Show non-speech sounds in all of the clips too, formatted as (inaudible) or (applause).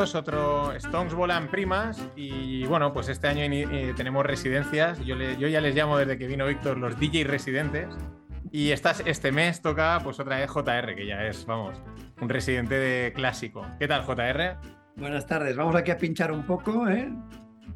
otro Stones volan primas y bueno, pues este año eh, tenemos residencias. Yo, yo, ya les llamo desde que vino Víctor los DJ residentes. Y este mes toca pues otra vez JR, que ya es, vamos, un residente de clásico. ¿Qué tal, JR? Buenas tardes, vamos aquí a pinchar un poco, ¿eh?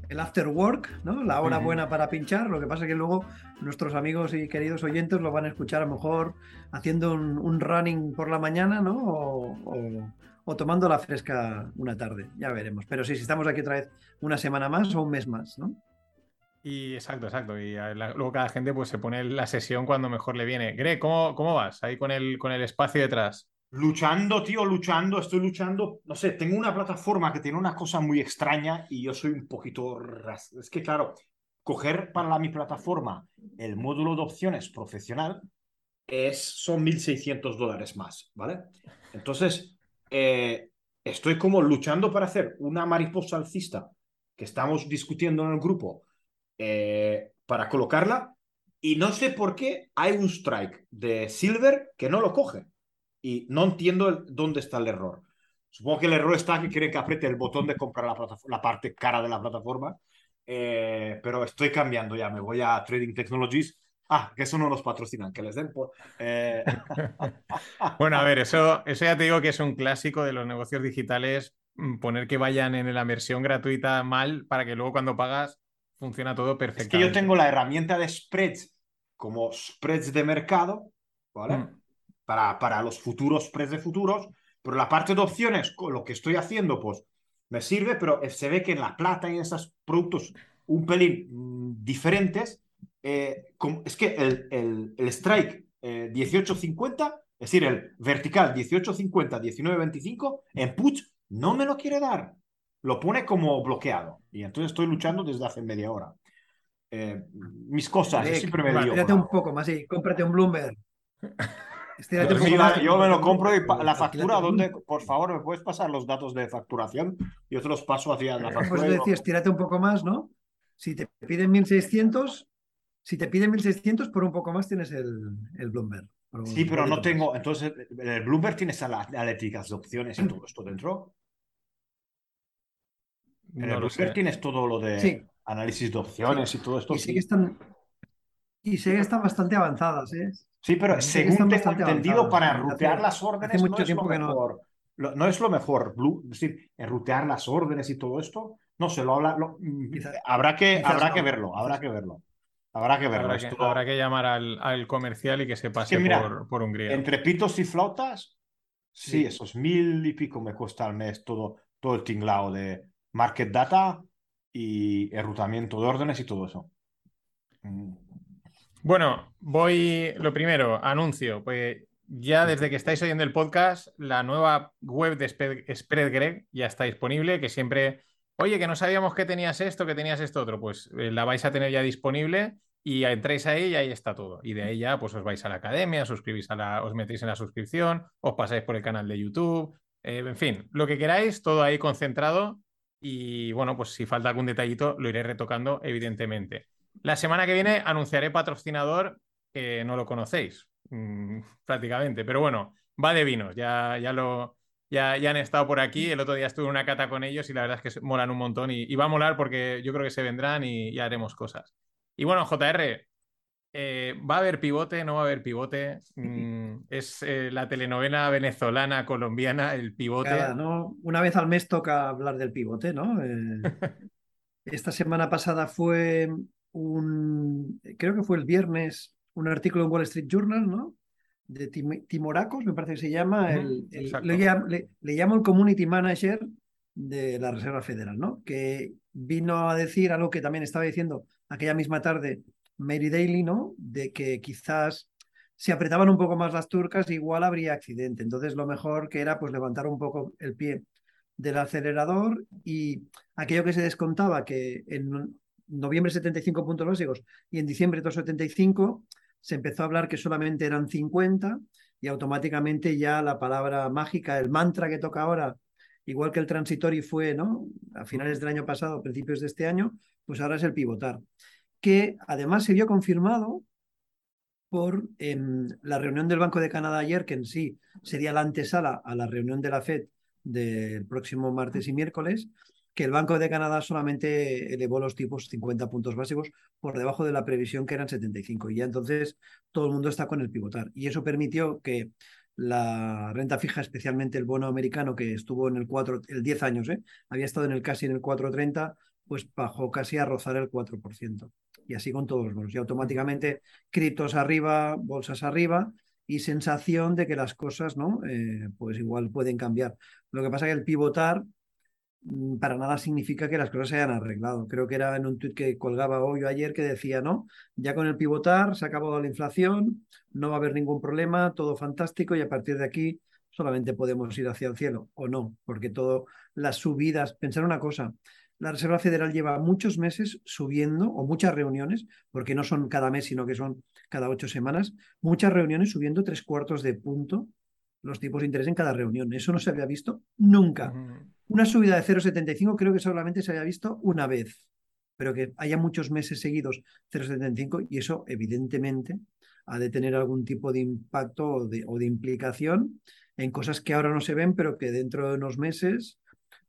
El after work, ¿no? La hora buena para pinchar. Lo que pasa es que luego nuestros amigos y queridos oyentes lo van a escuchar a lo mejor haciendo un, running por la mañana, ¿no? O, o, tomando la fresca una tarde, ya veremos. Pero sí, si estamos aquí otra vez una semana más o un mes más, ¿no? Y exacto, exacto. Y luego cada gente pues se pone la sesión cuando mejor le viene. Greg, ¿cómo, cómo vas ahí con el, con el espacio detrás? Luchando, tío, luchando, estoy luchando. No sé, tengo una plataforma que tiene una cosa muy extraña y yo soy un poquito... Es que, claro, coger para mi plataforma el módulo de opciones profesional es, son 1.600 dólares más, ¿vale? Entonces, eh, estoy como luchando para hacer una mariposa alcista que estamos discutiendo en el grupo eh, para colocarla y no sé por qué hay un strike de Silver que no lo coge y no entiendo dónde está el error. Supongo que el error está que quiere que apriete el botón de comprar la, la parte cara de la plataforma, eh, pero estoy cambiando ya, me voy a Trading Technologies. Ah, que eso no nos patrocinan, que les den por... Eh. (laughs) bueno, a ver, eso, eso ya te digo que es un clásico de los negocios digitales, mm, poner que vayan en la versión gratuita mal para que luego cuando pagas funciona todo perfectamente. Es que yo tengo la herramienta de spreads como spreads de mercado, ¿vale? Mm. Para, para los futuros spreads de futuros, pero la parte de opciones, con lo que estoy haciendo, pues me sirve, pero se ve que en la plata y en esos productos un pelín mm, diferentes, eh, es que el, el, el strike 1850, eh, es decir, el vertical 1850, 1925, en put no me lo quiere dar lo pone como bloqueado. Y entonces estoy luchando desde hace media hora. Eh, mis cosas, siempre me digo. Estírate un poco más, sí, cómprate un Bloomberg. yo me lo compro y la factura, ¿dónde? Por favor, ¿me puedes pasar los datos de facturación? Yo te los paso hacia la factura. Pues decía, estírate un poco más, ¿no? Si te piden 1600, si te piden 1600, por un poco más tienes el, el Bloomberg. Sí, pero no tengo. Entonces, el Bloomberg tienes analíticas de opciones y todo esto dentro. En el Bloomberg tienes todo lo de análisis de opciones y todo esto. Y sí que están, y sí que están bastante avanzadas, ¿eh? Sí, pero según tengo entendido, para rutear las órdenes no es lo mejor. No. es lo mejor, es decir, rutear las órdenes y todo esto, no se lo habla. habrá que, habrá que verlo, habrá que verlo. Habrá que verlo. Habrá que, llamar al, comercial y que se pase por, por Hungría. Entre pitos y flautas, sí, esos mil y pico me cuesta al mes todo, todo el tinglao de, market data y enrutamiento de órdenes y todo eso. Mm. Bueno, voy, lo primero, anuncio, pues ya desde que estáis oyendo el podcast, la nueva web de SpreadGreg ya está disponible, que siempre, oye, que no sabíamos que tenías esto, que tenías esto otro, pues eh, la vais a tener ya disponible y entréis ahí y ahí está todo. Y de ahí ya pues os vais a la academia, suscribís a la, os metéis en la suscripción, os pasáis por el canal de YouTube, eh, en fin, lo que queráis, todo ahí concentrado y bueno, pues si falta algún detallito, lo iré retocando, evidentemente. La semana que viene anunciaré patrocinador que no lo conocéis, mm, prácticamente. Pero bueno, va de vinos, ya, ya lo. Ya, ya, han estado por aquí. El otro día estuve en una cata con ellos y la verdad es que molan un montón. Y, va a molar porque yo creo que se vendrán y, y haremos cosas. Y bueno, JR, eh, ¿Va a haber pivote? ¿No va a haber pivote? (laughs) Mm, es eh, la telenovela venezolana, colombiana, el pivote. ¿no? Una vez al mes toca hablar del pivote, ¿no? Eh, (laughs) esta semana pasada fue un, creo que fue el viernes, un artículo en Wall Street Journal, ¿no? De Timoracos, me parece que se llama. el, le, le, llamo el Community Manager de la Reserva Federal, ¿no? Que vino a decir algo que también estaba diciendo aquella misma tarde Mary Daly, ¿no? De que quizás si apretaban un poco más las turcas, igual habría accidente. Entonces, lo mejor que era pues levantar un poco el pie del acelerador y aquello que se descontaba que en noviembre 75 puntos básicos y en diciembre 275 se empezó a hablar que solamente eran 50 y automáticamente ya la palabra mágica, el mantra que toca ahora, igual que el transitory fue, ¿no? A finales del año pasado, principios de este año, pues ahora es el pivotar que además se vio confirmado por la reunión del Banco de Canadá ayer, que en sí sería la antesala a la reunión de la FED del próximo martes y miércoles, que el Banco de Canadá solamente elevó los tipos 50 puntos básicos por debajo de la previsión que eran 75. Y ya entonces todo el mundo está con el pivotar. Y eso permitió que la renta fija, especialmente el bono americano que estuvo en el 4, el 10 años, ¿eh? había estado en el casi en el 4.30, pues bajó casi a rozar el 4%. Y así con todos los bonos. Y automáticamente criptos arriba, bolsas arriba y sensación de que las cosas, ¿no? Eh, pues igual pueden cambiar. Lo que pasa es que el pivotar para nada significa que las cosas se hayan arreglado. Creo que era en un tuit que colgaba hoy o ayer que decía, no, ya con el pivotar se ha acabado la inflación, no va a haber ningún problema, todo fantástico y a partir de aquí solamente podemos ir hacia el cielo o no, porque todas las subidas, pensar una cosa, la Reserva Federal lleva muchos meses subiendo, o muchas reuniones, porque no son cada mes, sino que son cada ocho semanas, muchas reuniones subiendo tres cuartos de punto los tipos de interés en cada reunión. Eso no se había visto nunca. Una subida de 0,75 creo que solamente se había visto una vez, pero que haya muchos meses seguidos 0,75 y eso evidentemente ha de tener algún tipo de impacto o de, implicación en cosas que ahora no se ven, pero que dentro de unos meses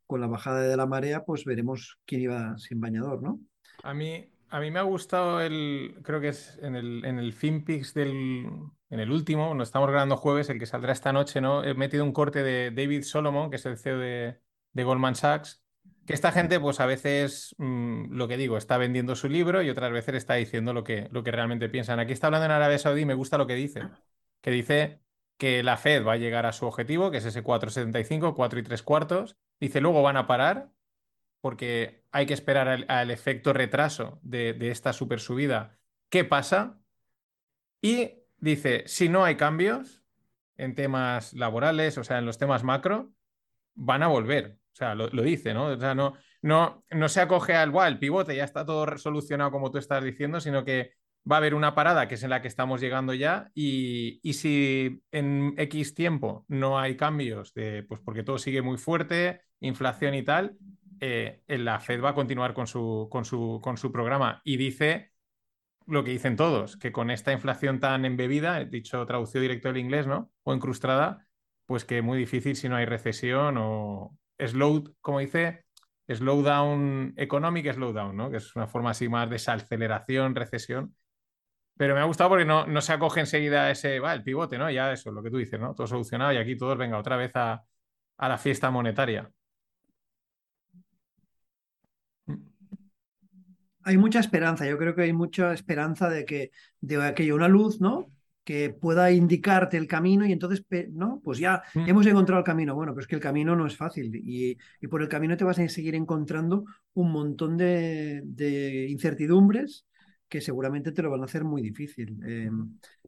con la bajada de la marea, pues veremos quién iba sin bañador, ¿no? A mí, a mí me ha gustado el, creo que es en el, en el FinPix del, en el último, nos estamos grabando jueves, el que saldrá esta noche, ¿no? He metido un corte de David Solomon, que es el CEO de, de Goldman Sachs, que esta gente, pues a veces, mm, lo que digo, está vendiendo su libro y otras veces está diciendo lo que, lo que realmente piensan. Aquí está hablando en Arabia Saudí y me gusta lo que dice, que dice que la Fed va a llegar a su objetivo, que es ese 4,75, 4 y 3 cuartos. Dice, luego van a parar porque hay que esperar al, efecto retraso de, de esta super subida. ¿Qué pasa? Y dice, si no hay cambios en temas laborales, o sea, en los temas macro, van a volver. O sea, lo, dice, ¿no? O sea, no, no, no se acoge al, el pivote, ya está todo solucionado como tú estás diciendo, sino que va a haber una parada que es en la que estamos llegando ya y, si en X tiempo no hay cambios, de, pues porque todo sigue muy fuerte, inflación y tal, eh, la Fed va a continuar con su, con, su, con su programa y dice lo que dicen todos, que con esta inflación tan embebida, dicho traducido directo del inglés, ¿no? O incrustada, pues que muy difícil si no hay recesión o slow, como dice, slowdown economic, slowdown, ¿no? Que es una forma así más de desaceleración, recesión pero me ha gustado porque no, no se acoge enseguida ese, va, el pivote, ¿no? Ya eso, lo que tú dices, ¿no? Todo solucionado y aquí todos venga otra vez a, la fiesta monetaria. Hay mucha esperanza, yo creo que hay mucha esperanza de que de aquello una luz, ¿no? Que pueda indicarte el camino y entonces, ¿no? Pues ya mm. hemos encontrado el camino. Bueno, pero es que el camino no es fácil y, por el camino te vas a seguir encontrando un montón de, de incertidumbres que seguramente te lo van a hacer muy difícil. Eh,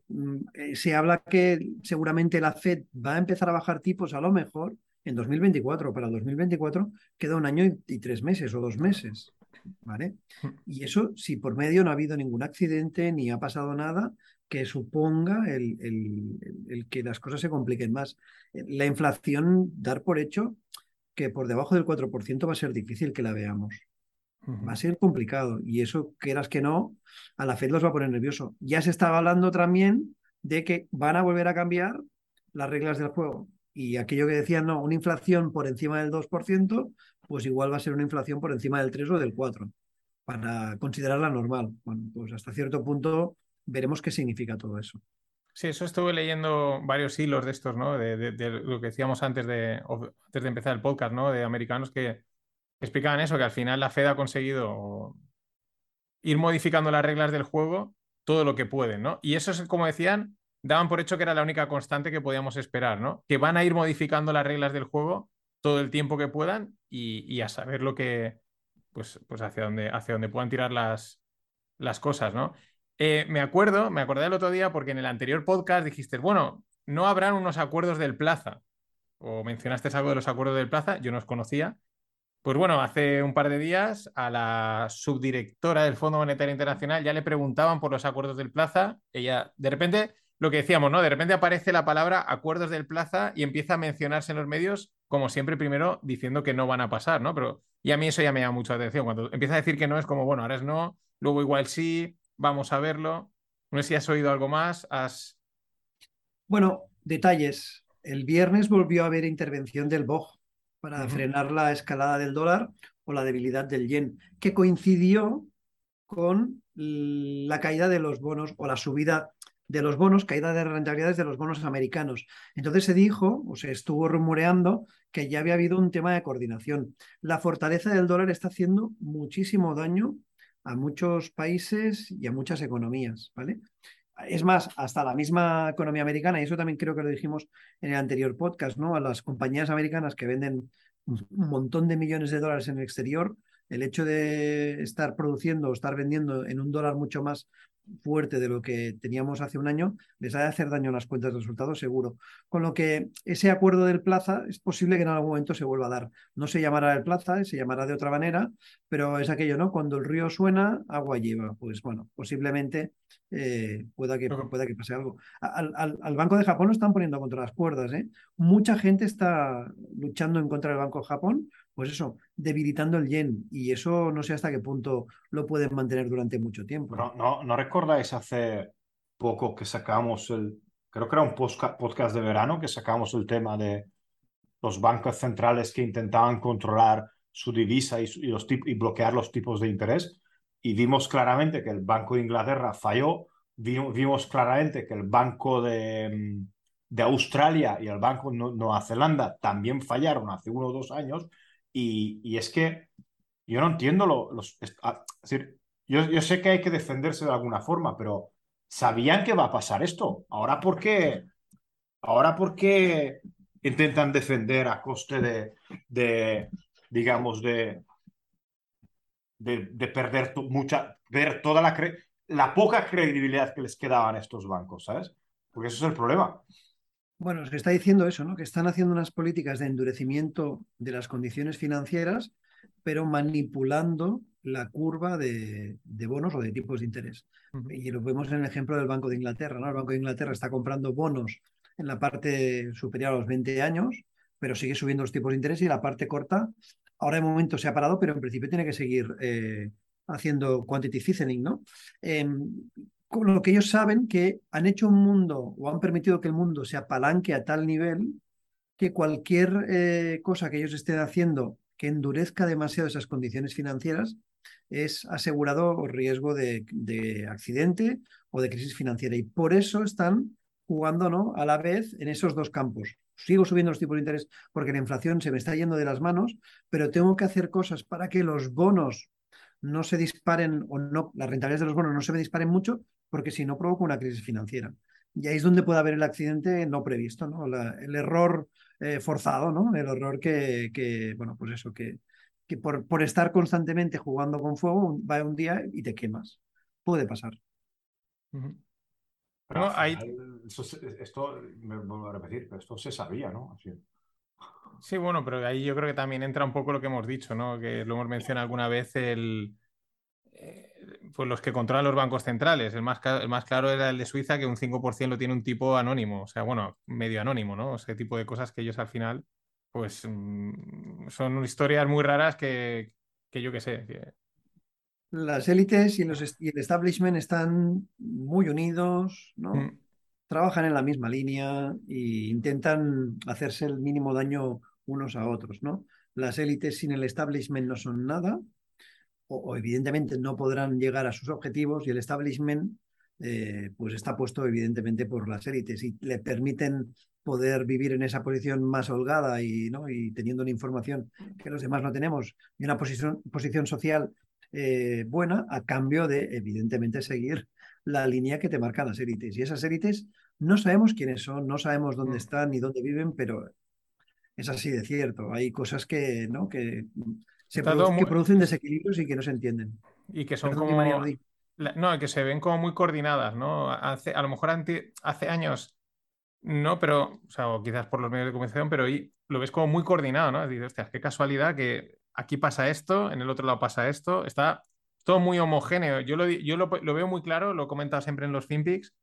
mm, eh, se habla que seguramente la Fed va a empezar a bajar tipos a lo mejor en 2024. Para 2024 queda un año y, tres meses o dos meses. ¿Vale? Y eso, si por medio no ha habido ningún accidente ni ha pasado nada que suponga el, el que las cosas se compliquen más. La inflación, dar por hecho que por debajo del 4% va a ser difícil que la veamos. Va a ser complicado y eso, quieras que no, a la Fed los va a poner nervioso. Ya se estaba hablando también de que van a volver a cambiar las reglas del juego. Y aquello que decían, no, una inflación por encima del 2%, pues igual va a ser una inflación por encima del 3 o del 4, para considerarla normal. Bueno, pues hasta cierto punto veremos qué significa todo eso. Sí, eso estuve leyendo varios hilos de estos, ¿no? De, lo que decíamos antes de, antes de empezar el podcast, ¿no? De americanos que, explicaban eso, que al final la Fed ha conseguido ir modificando las reglas del juego todo lo que pueden, ¿no? Y eso es, como decían, daban por hecho que era la única constante que podíamos esperar, ¿no? Que van a ir modificando las reglas del juego todo el tiempo que puedan y, a saber lo que, pues, pues hacia dónde, hacia dónde puedan tirar las, las cosas, ¿no? Eh, me acuerdo, me acordé el otro día porque en el anterior podcast dijiste, bueno, no habrán unos acuerdos del plaza, o mencionaste algo de los acuerdos del plaza, yo no os conocía, pues bueno, hace un par de días a la subdirectora del Fondo Monetario Internacional ya le preguntaban por los acuerdos del Plaza. Ella, de repente, lo que decíamos, ¿no? De repente aparece la palabra acuerdos del Plaza y empieza a mencionarse en los medios, como siempre, primero diciendo que no van a pasar, ¿no? Pero y a mí eso ya me llama mucho la atención. Cuando empieza a decir que no, es como, bueno, ahora es no, luego igual sí, vamos a verlo. No sé si has oído algo más. Bueno, detalles. El viernes volvió a haber intervención del BOG para frenar la escalada del dólar o la debilidad del yen, que coincidió con la caída de los bonos o la subida de los bonos, caída de rentabilidades de los bonos americanos. Entonces se dijo, o se estuvo rumoreando, que ya había habido un tema de coordinación. La fortaleza del dólar está haciendo muchísimo daño a muchos países y a muchas economías, ¿vale? Es más, hasta la misma economía americana, y eso también creo que lo dijimos en el anterior podcast, ¿no? A las compañías americanas que venden un montón de millones de dólares en el exterior, el hecho de estar produciendo o estar vendiendo en un dólar mucho más fuerte de lo que teníamos hace un año, les ha de hacer daño a las cuentas de resultados, seguro. Con lo que ese acuerdo del plaza es posible que en algún momento se vuelva a dar. No se llamará el plaza, se llamará de otra manera, pero es aquello, ¿no? Cuando el río suena, agua lleva. Pues bueno, posiblemente eh, pueda, que, pueda que pase algo. Al, al, Banco de Japón lo están poniendo contra las cuerdas, ¿eh? Mucha gente está luchando en contra del Banco de Japón pues eso, debilitando el yen. Y eso no sé hasta qué punto lo pueden mantener durante mucho tiempo. No, no, ¿no recordáis hace poco que sacamos el, creo que era un podcast de verano, que sacamos el tema de los bancos centrales que intentaban controlar su divisa y, los y bloquear los tipos de interés? Y vimos claramente que el Banco de Inglaterra falló, vimos, vimos claramente que el Banco de, de Australia y el Banco de Nueva Zelanda también fallaron hace uno o dos años y, es que yo no entiendo los... Ah, es decir, yo, yo, sé que hay que defenderse de alguna forma, pero ¿sabían que va a pasar esto? Ahora, ¿por qué? Ahora, ¿por qué intentan defender a coste de, de digamos, de, de, perder mucha, ver toda la, la poca credibilidad que les quedaba a estos bancos, ¿sabes? Porque eso es el problema. Bueno, se está diciendo eso, ¿no? Que están haciendo unas políticas de endurecimiento de las condiciones financieras, pero manipulando la curva de, bonos o de tipos de interés. Y lo vemos en el ejemplo del Banco de Inglaterra, ¿no? El Banco de Inglaterra está comprando bonos en la parte superior a los 20 años, pero sigue subiendo los tipos de interés y la parte corta, ahora de momento se ha parado, pero en principio tiene que seguir eh, haciendo quantitative easing, ¿no? Em, lo que ellos saben que han hecho un mundo o han permitido que el mundo se apalanque a tal nivel que cualquier eh, cosa que ellos estén haciendo que endurezca demasiado esas condiciones financieras es asegurado riesgo de, de, accidente o de crisis financiera. Y por eso están jugando ¿no? a la vez en esos dos campos. Sigo subiendo los tipos de interés porque la inflación se me está yendo de las manos, pero tengo que hacer cosas para que los bonos no se disparen o no, las rentabilidades de los bonos no se me disparen mucho, porque si no provoca una crisis financiera. Y ahí es donde puede haber el accidente no previsto, ¿no? el error eh, forzado, ¿no? El error que, que bueno, pues eso, que, que por, por, estar constantemente jugando con fuego, va un día y te quemas. Puede pasar. esto, me vuelvo a repetir, pero esto se sabía, ¿no? Sí, bueno, pero ahí yo creo que también entra un poco lo que hemos dicho, ¿no? Que lo hemos mencionado alguna vez, el, eh, pues los que controlan los bancos centrales. El más, el más claro era el de Suiza, que un 5% lo tiene un tipo anónimo, o sea, bueno, medio anónimo, ¿no? Ese tipo de cosas que ellos al final, pues mm, son historias muy raras que, que yo qué sé. Las élites y, los, y, el establishment están muy unidos, ¿no? Mm. Trabajan en la misma línea e intentan hacerse el mínimo daño unos a otros, ¿no? Las élites sin el establishment no son nada, o, evidentemente no podrán llegar a sus objetivos y el establishment eh, pues está puesto evidentemente por las élites y le permiten poder vivir en esa posición más holgada y, ¿no? y teniendo una información que los demás no tenemos y una posición, posición social eh, buena a cambio de evidentemente seguir la línea que te marcan las élites. Y esas élites no sabemos quiénes son, no sabemos dónde mm. están ni dónde viven, pero es así de cierto. Hay cosas que, ¿no? que se que producen desequilibrios y que no se entienden. Y que son como... No, que se ven como muy coordinadas, ¿no? Hace, a lo mejor hace años no, pero, o sea, o quizás por los medios de comunicación, pero ahí lo ves como muy coordinado, ¿no? Dices, hostia, qué casualidad que aquí pasa esto, en el otro lado pasa esto, está todo muy homogéneo. Yo lo, yo lo, lo veo muy claro, lo he comentado siempre en los FinPix,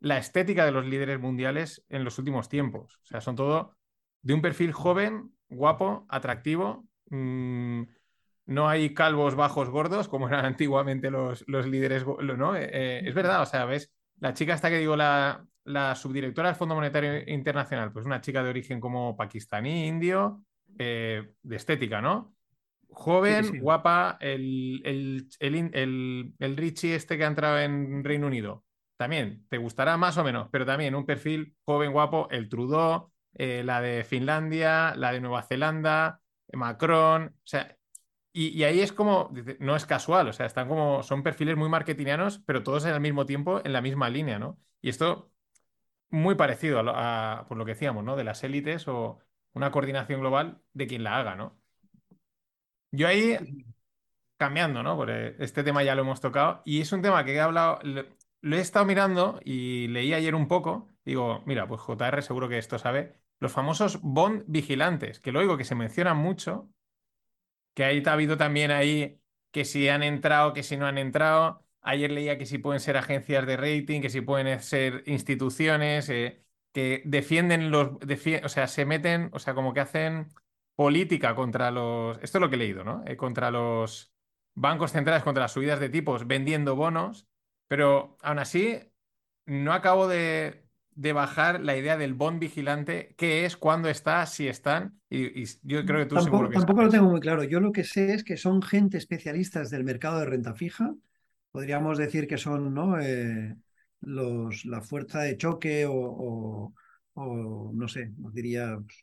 la estética de los líderes mundiales en los últimos tiempos. O sea, son todo de un perfil joven, guapo, atractivo, Mm, no hay calvos bajos gordos como eran (laughs) antiguamente los, los líderes, ¿no? Eh, es verdad, o sea, ves, la chica hasta que digo, la, la, subdirectora del Fondo Monetario Internacional, pues una chica de origen como pakistaní, indio, eh, de estética, ¿no? Joven, Sí, sí. guapa, el, el, el- el Richie este que ha entrado en Reino Unido. También te gustará más o menos, pero también un perfil joven, guapo, el Trudeau, eh, la de Finlandia, la de Nueva Zelanda, Macron, o sea, y, ahí es como, no es casual, o sea, están como, son perfiles muy marketingianos, pero todos al mismo tiempo en la misma línea, ¿no? Y esto muy parecido a, lo- a, por lo que decíamos, ¿no? De las élites o una coordinación global de quien la haga, ¿no? Yo ahí cambiando, ¿no? Porque este tema ya lo hemos tocado y es un tema que he hablado, lo, lo he estado mirando y leí ayer un poco. Digo, mira, pues JR seguro que esto sabe. Los famosos bond vigilantes, que lo oigo que se mencionan mucho, que ahí ha habido también ahí que si han entrado, que si no han entrado. Ayer leía que si pueden ser agencias de rating, que si pueden ser instituciones, eh, que defienden los, o sea, se meten, o sea, como que hacen política contra los, esto es lo que he leído, ¿no? Eh, contra los bancos centrales, contra las subidas de tipos, vendiendo bonos, pero aún así no acabo de, de bajar la idea del bond vigilante, qué es, cuándo está, si están, y, y yo creo que tú seguro Tampoco, que tampoco lo tengo muy claro. Yo lo que sé es que son gente especialistas del mercado de renta fija. Podríamos decir que son ¿no? Eh, los, la fuerza de choque o, o- o, no sé, diría pues,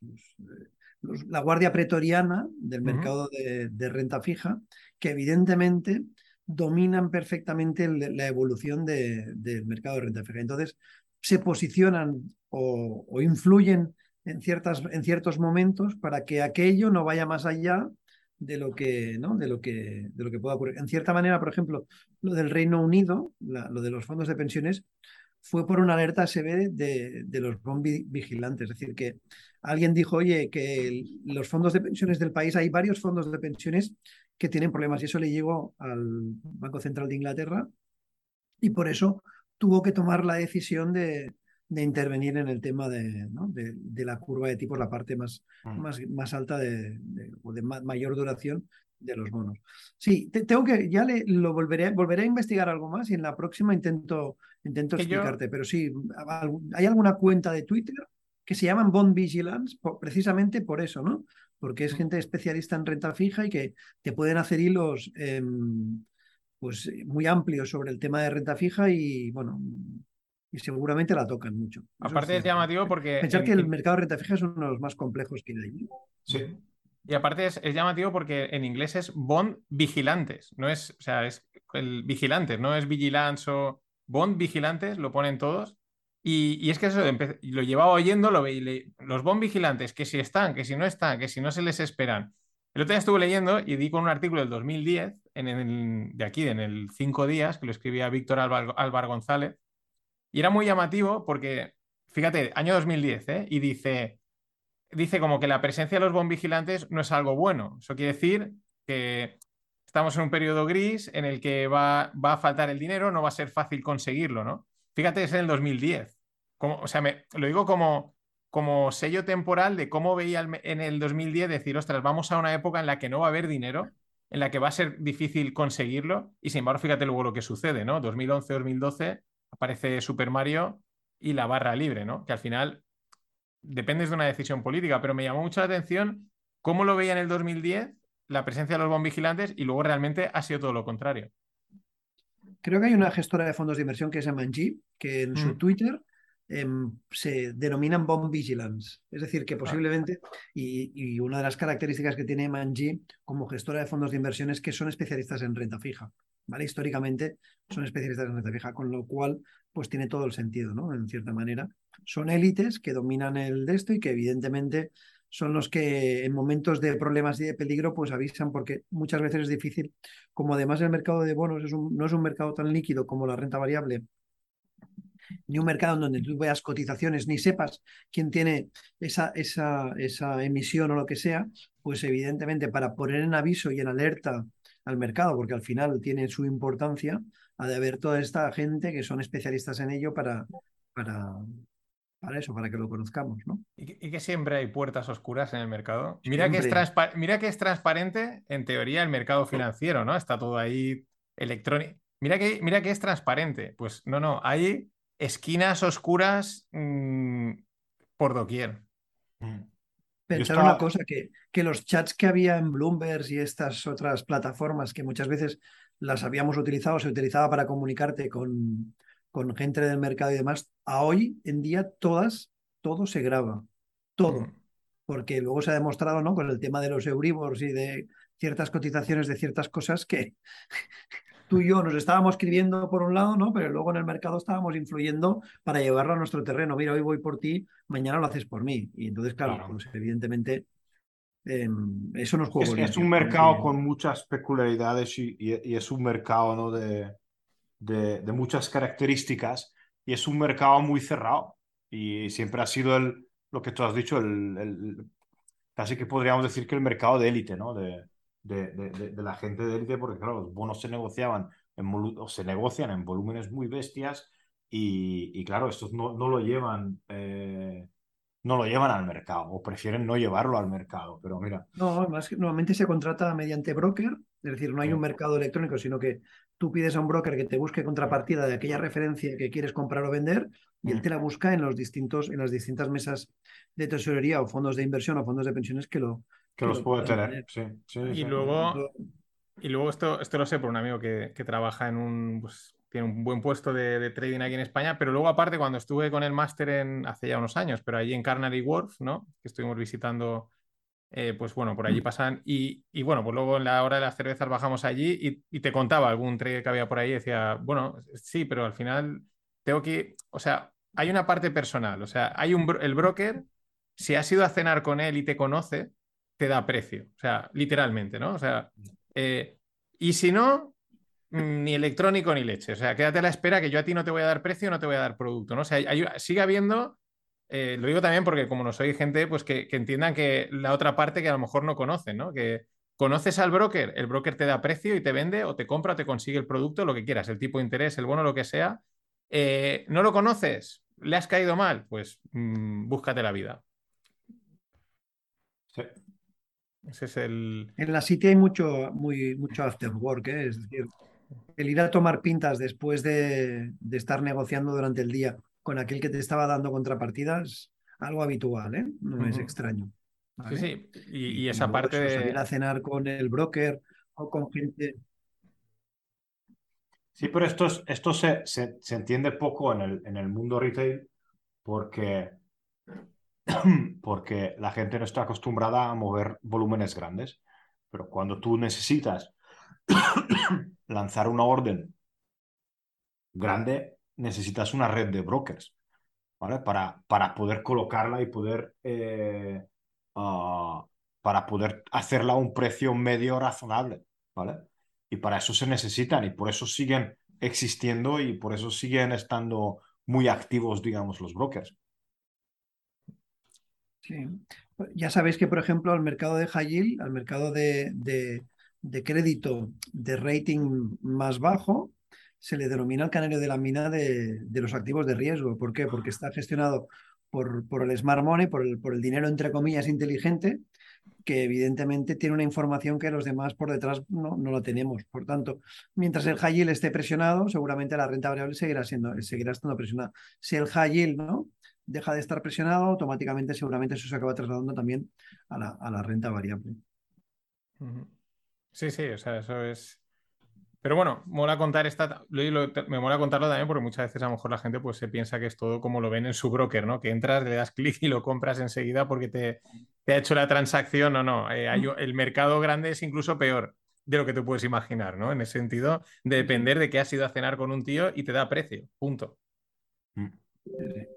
los- la guardia pretoriana del mercado de, de renta fija, que evidentemente dominan perfectamente la evolución de- del mercado de renta fija. Entonces, se posicionan o, influyen en, ciertas, en ciertos momentos para que aquello no vaya más allá de lo que, ¿no? de lo que, de lo que pueda ocurrir. En cierta manera, por ejemplo, lo del Reino Unido, lo de los fondos de pensiones, fue por una alerta SB de, de los bond vi- vigilantes. Es decir, que alguien dijo, oye, que los fondos de pensiones del país, hay varios fondos de pensiones que tienen problemas y eso le llegó al Banco Central de Inglaterra y por eso tuvo que tomar la decisión de, de intervenir en el tema de, ¿no? de, de la curva de tipos, la parte más, Mm. más, más alta de, o de ma- mayor duración de los bonos. Sí, te- tengo que, ya le, lo volveré, volveré a investigar algo más y en la próxima intento, intento yo- explicarte, pero sí, hay alguna cuenta de Twitter que se llaman Bond Vigilance precisamente por eso, ¿no? Porque es gente especialista en renta fija y que te pueden hacer hilos pues eh, muy amplios sobre el tema de renta fija y bueno, y seguramente la tocan mucho. Aparte es llamativo porque... Pensar en- que el en- mercado de renta fija es uno de los más complejos que hay. Sí. Y aparte es, es llamativo porque en inglés es bond vigilantes, no es, o sea, es el vigilantes, no es vigilance o bond vigilantes, lo ponen todos. Y, y es que eso lo llevaba oyendo, lo los bond vigilantes, que si están, que si no están, que si no se les esperan. El otro día estuve leyendo y di con un artículo del 2010, en el- de aquí, en el Cinco Días, que lo escribía Víctor Álvar, González, y era muy llamativo porque, fíjate, año 2010, ¿eh? Y dice, dice como que la presencia de los bond vigilantes no es algo bueno. Eso quiere decir que estamos en un periodo gris en el que va, va a faltar el dinero, no va a ser fácil conseguirlo, ¿no? Fíjate, es en el 2010. Como, o sea, me, lo digo como, como sello temporal de cómo veía en el 2010 decir, ostras, vamos a una época en la que no va a haber dinero, en la que va a ser difícil conseguirlo, y sin embargo, fíjate luego lo que sucede, ¿no? 2011-2012 aparece Super Mario y la barra libre, ¿no? Que al final dependes de una decisión política, pero me llamó mucho la atención cómo lo veía en el 2010 la presencia de los bond vigilantes y luego realmente ha sido todo lo contrario. Creo que hay una gestora de fondos de inversión que se llama Manji, que en su Mm. Twitter em, se denominan Bond Vigilance. Es decir, que posiblemente, y, y una de las características que tiene Manji como gestora de fondos de inversión es que son especialistas en renta fija. ¿vale? Históricamente son especialistas en renta fija, con lo cual pues tiene todo el sentido, ¿no? En cierta manera. Son élites que dominan el de esto y que evidentemente son los que en momentos de problemas y de peligro pues avisan porque muchas veces es difícil, como además el mercado de bonos es un- no es un mercado tan líquido como la renta variable, ni un mercado en donde tú veas cotizaciones ni sepas quién tiene esa, esa, esa emisión o lo que sea, pues evidentemente para poner en aviso y en alerta al mercado, porque al final tiene su importancia, ha de haber toda esta gente que son especialistas en ello para, para, para eso, para que lo conozcamos, ¿no? Y que, y que siempre hay puertas oscuras en el mercado. Mira que, es mira que es transparente, en teoría, el mercado financiero, ¿no? Está todo ahí electrónico. Mira que, mira que es transparente. Pues no, no, hay esquinas oscuras mm, por doquier. Mm. Pensar una cosa, que, que los chats que había en Bloomberg y estas otras plataformas que muchas veces las habíamos utilizado, se utilizaba para comunicarte con, con gente del mercado y demás, a hoy en día todas, todo se graba, todo. Mm. Porque luego se ha demostrado, ¿no? Con el tema de los Euribors y de ciertas cotizaciones de ciertas cosas que tú y yo nos estábamos escribiendo por un lado, ¿no? Pero luego en el mercado estábamos influyendo para llevarlo a nuestro terreno. Mira, hoy voy por ti, mañana lo haces por mí. Y entonces, claro, Claro. pues, evidentemente, eh, eso nos juega. Es, es un mercado con muchas peculiaridades y, y- y es un mercado ¿no? de, de, de muchas características y es un mercado muy cerrado y siempre ha sido el, lo que tú has dicho, el, el- casi que podríamos decir que el mercado de élite, ¿no? De, de, de- de- la gente de élite, porque claro, los bonos se negociaban en, o se negocian en volúmenes muy bestias y, y claro, estos no, no lo llevan. eh, no lo llevan al mercado o prefieren no llevarlo al mercado, pero mira, No, además que normalmente se contrata mediante broker, es decir, no hay un mercado electrónico, sino que tú pides a un broker que te busque contrapartida de aquella referencia que quieres comprar o vender y él Mm. te la busca en los distintos, en las distintas mesas de tesorería o fondos de inversión o fondos de pensiones que lo que los lo puede tener. Sí, sí, Y sí. luego, y luego esto, esto lo sé por un amigo que, que trabaja en un, pues, tiene un buen puesto de, de trading aquí en España, pero luego aparte cuando estuve con el máster en, hace ya unos años, pero allí en Carnegie Wharf, ¿no? Que estuvimos visitando, eh, pues bueno, por allí pasan, y, y bueno, pues luego en la hora de las cervezas bajamos allí y, y te contaba algún trader que había por ahí y decía, bueno, sí, pero al final tengo que, o sea, hay una parte personal, o sea, hay un, bro- el broker, si has ido a cenar con él y te conoce, te da precio, o sea, literalmente, ¿no? O sea, eh, y si no, mm, ni electrónico ni leche, o sea, quédate a la espera que yo a ti no te voy a dar precio, no te voy a dar producto, ¿no? O sea, hay- sigue habiendo, eh, lo digo también porque como no soy gente, pues que, que entiendan que la otra parte que a lo mejor no conocen, ¿no? Que conoces al broker, el broker te da precio y te vende o te compra o te consigue el producto, lo que quieras, el tipo de interés, el bono, lo que sea. Eh, ¿no lo conoces? ¿Le has caído mal? Pues mm, búscate la vida. Sí. Ese es el... En la City hay mucho, muy, mucho after work, ¿eh? es decir, el ir a tomar pintas después de, de estar negociando durante el día con aquel que te estaba dando contrapartidas, algo habitual, ¿eh? No es extraño. Sí, ¿vale? sí. Y, y Y esa parte eso, salir de... a cenar con el broker o con gente. Sí, pero esto, es- esto se, se, se entiende poco en el, en el mundo retail porque, (clears throat) porque la gente no está acostumbrada a mover volúmenes grandes. Pero cuando tú necesitas (clears throat) lanzar una orden grande, necesitas una red de brokers, ¿vale? Para, para poder colocarla y poder, eh, ah, para poder hacerla a un precio medio razonable, ¿vale? Y para eso se necesitan y por eso siguen existiendo y por eso siguen estando muy activos, digamos, los brokers. Sí. Ya sabéis que, por ejemplo, al mercado de high yield, al mercado de, de- de crédito de rating más bajo, se le denomina el canario de la mina de, de los activos de riesgo. ¿Por qué? Porque está gestionado por, por el smart money, por el, por el dinero, entre comillas, inteligente, que evidentemente tiene una información que los demás por detrás no, no la tenemos. Por tanto, mientras el high yield esté presionado, seguramente la renta variable seguirá, siendo, seguirá estando presionada. Si el high yield ¿no? Deja de estar presionado, automáticamente seguramente eso se acaba trasladando también a la, a la renta variable. Sí, sí, o sea, eso es... Pero bueno, mola contar esta... lo- lo- me mola contarlo también porque muchas veces a lo mejor la gente pues se piensa que es todo como lo ven en su broker, ¿no? Que entras, le das clic y lo compras enseguida porque te, te ha hecho la transacción. No, no. eh, hay- el mercado grande es incluso peor de lo que te puedes imaginar, ¿no? En ese sentido, de depender de que has ido a cenar con un tío y te da precio. Punto. Mm. Sí, sí.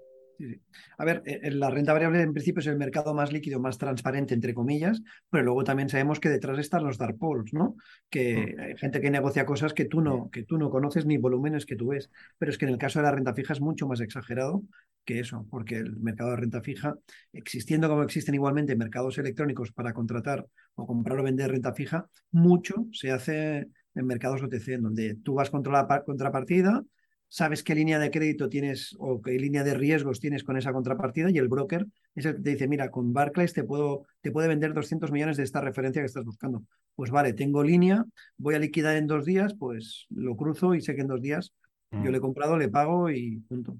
A ver, eh, la renta variable en principio es el mercado más líquido, más transparente, entre comillas, pero luego también sabemos que detrás están los dark pools, ¿no? Que hay gente que negocia cosas que tú no, que tú no conoces ni volúmenes que tú ves. Pero es que en el caso de la renta fija es mucho más exagerado que eso, porque el mercado de renta fija, existiendo como existen igualmente mercados electrónicos para contratar o comprar o vender renta fija, mucho se hace en mercados OTC, en donde tú vas contra la par- contrapartida, sabes qué línea de crédito tienes o qué línea de riesgos tienes con esa contrapartida y el broker es el que te dice, mira, con Barclays te, puedo, te puede vender 200 millones de esta referencia que estás buscando. Pues vale, tengo línea, voy a liquidar en dos días, pues lo cruzo y sé que en dos días yo Mm. le he comprado, le pago y punto.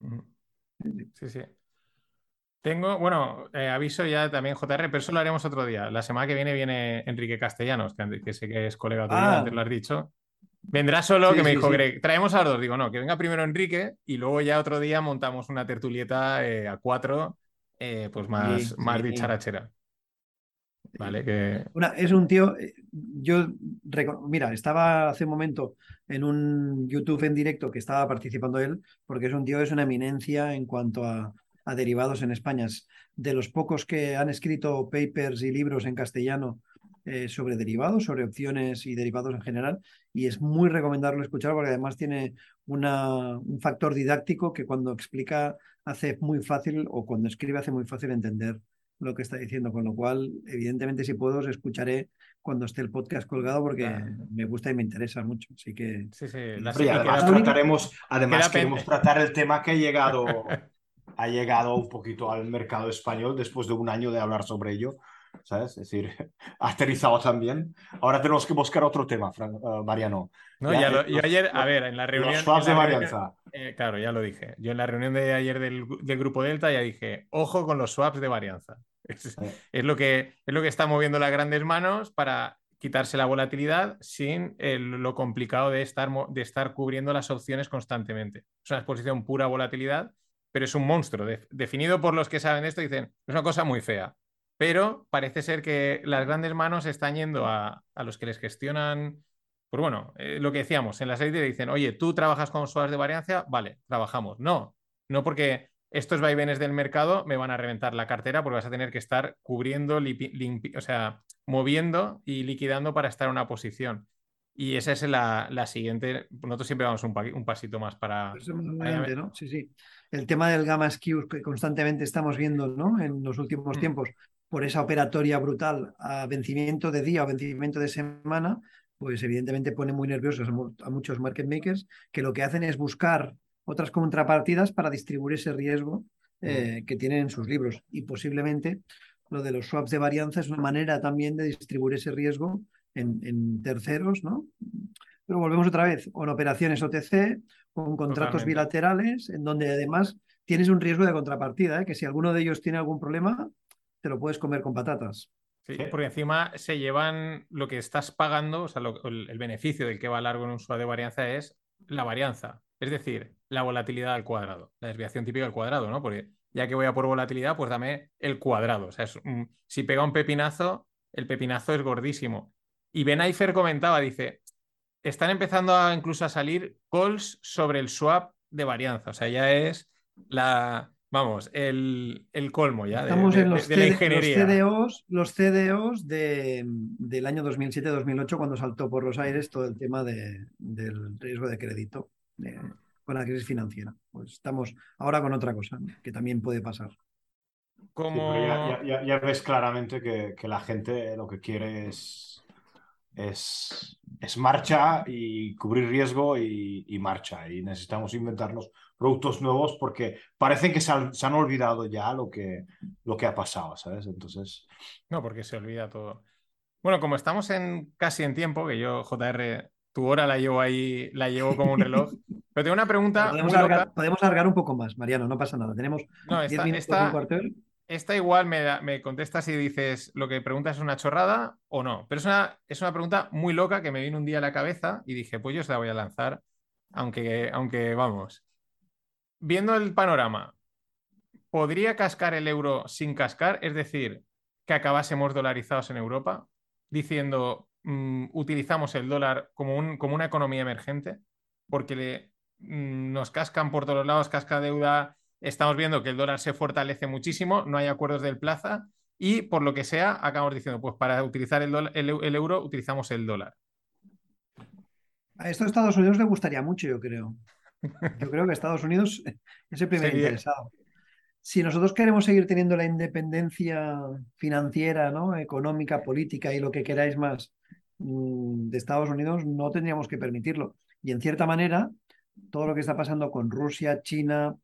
Ujú. Sí, sí. Tengo, bueno, eh, aviso ya también JR, pero eso lo haremos otro día. La semana que viene viene Enrique Castellanos, que, que sé que es colega tuyo, Ah. antes lo has dicho. Vendrá solo, Sí, que me sí, dijo sí. Greg, traemos a los dos. Digo, no, que venga primero Enrique y luego ya otro día montamos una tertulieta eh, a cuatro, eh, pues más, más sí. dicharachera. Vale, que. Una- es un tío, eh, yo, mira, estaba hace un momento en un YouTube en directo que estaba participando él, porque es un tío, es una eminencia en cuanto a, a derivados en España. Es de los pocos que han escrito papers y libros en castellano eh, sobre derivados, sobre opciones y derivados en general, y es muy recomendable escuchar porque además tiene una, un factor didáctico que cuando explica hace muy fácil o cuando escribe hace muy fácil entender lo que está diciendo, con lo cual, evidentemente, si puedo, os escucharé cuando esté el podcast colgado porque Claro. me gusta y me interesa mucho. Así que Sí, sí. la- y además trataremos, además queremos tratar el tema que ha llegado, (laughs) ha llegado un poquito al mercado español después de un año de hablar sobre ello. ¿Sabes? Es decir, (laughs) aterrizado también. Ahora tenemos que buscar otro tema, Fran- eh, Mariano. No, Ya, ya eh, lo- yo los- ayer, a ver, en la reunión. Los swaps en de la reunión- varianza. eh, claro, ya lo dije. Yo en la reunión de ayer del, del grupo Delta ya dije, ojo con los swaps de varianza. (laughs) Es, es lo que, es lo que está moviendo las grandes manos para quitarse la volatilidad sin el- lo complicado de estar, de estar cubriendo las opciones constantemente. Es una exposición pura volatilidad, pero es un monstruo. de- definido por los que saben esto, dicen, es una cosa muy fea. Pero parece ser que las grandes manos están yendo a, a los que les gestionan. Pues bueno, eh, lo que decíamos, en la serie dicen, oye, tú trabajas con swaps de varianza, vale, trabajamos. No, no porque estos vaivenes del mercado me van a reventar la cartera porque vas a tener que estar cubriendo, o sea, moviendo y liquidando para estar en una posición. Y esa es la, la siguiente. Nosotros siempre vamos un, pa- un pasito más para. Adelante, ¿no? Sí, sí. El tema del gamma skew que constantemente estamos viendo, ¿no? En los últimos Mm. tiempos, por esa operatoria brutal a vencimiento de día o vencimiento de semana, pues evidentemente pone muy nerviosos a, mu- a muchos market makers que lo que hacen es buscar otras contrapartidas para distribuir ese riesgo eh, que tienen en sus libros. Y posiblemente lo de los swaps de varianza es una manera también de distribuir ese riesgo en, en terceros, ¿no? Pero volvemos otra vez, con operaciones OTC, con contratos Totalmente. bilaterales, en donde además tienes un riesgo de contrapartida, ¿eh? que si alguno de ellos tiene algún problema, te lo puedes comer con patatas. Sí, porque encima se llevan lo que estás pagando, o sea, lo- el, el beneficio del que va largo en un swap de varianza es la varianza, es decir, la volatilidad al cuadrado, la desviación típica al cuadrado, ¿no? Porque ya que voy a por volatilidad, pues dame el cuadrado. O sea, es un- si pega un pepinazo, el pepinazo es gordísimo. Y Ben Eifer comentaba, dice, están empezando a incluso a salir calls sobre el swap de varianza. O sea, ya es la, vamos, el, el colmo ya de, Estamos de- en de- los, de la ingeniería. los CDOs, los CDOs de, del año 2007-2008, cuando saltó por los aires todo el tema de- del riesgo de crédito de- con la crisis financiera. Pues estamos ahora con otra cosa, que también puede pasar. Como... ya- ya ves claramente que, que la gente lo que quiere es, es, es marcha y cubrir riesgo y, y marcha. Y necesitamos inventarnos productos nuevos porque parecen que se han, se han olvidado ya lo que, lo que ha pasado, ¿sabes? Entonces, No, porque se olvida todo. Bueno, como estamos en casi en tiempo, que yo, JR, tu hora la llevo ahí, la llevo como un reloj. (laughs) Pero tengo una pregunta Podemos alargar, podemos alargar un poco más, Mariano, no pasa nada. Tenemos No, 10 esta, minutos, esta- un hora. Esta igual me, me contestas y dices lo que preguntas es una chorrada o no. Pero es una, es una pregunta muy loca que me vino un día a la cabeza y dije, pues yo se la voy a lanzar, aunque, aunque vamos. Viendo el panorama, ¿podría cascar el euro sin cascar? Es decir, que acabásemos dolarizados en Europa, diciendo, mm, utilizamos el dólar como, un- como una economía emergente, porque mm, nos cascan por todos lados, casca deuda, estamos viendo que el dólar se fortalece muchísimo, no hay acuerdos del plaza y por lo que sea, acabamos diciendo, pues para utilizar el, euro utilizamos el dólar. A esto a Estados Unidos le gustaría mucho, yo creo. Yo creo que Estados Unidos es el primer interesado. Si nosotros queremos seguir teniendo la independencia financiera, ¿no? económica, política y lo que queráis más mm, de Estados Unidos, no tendríamos que permitirlo. Y en cierta manera, todo lo que está pasando con Rusia, China,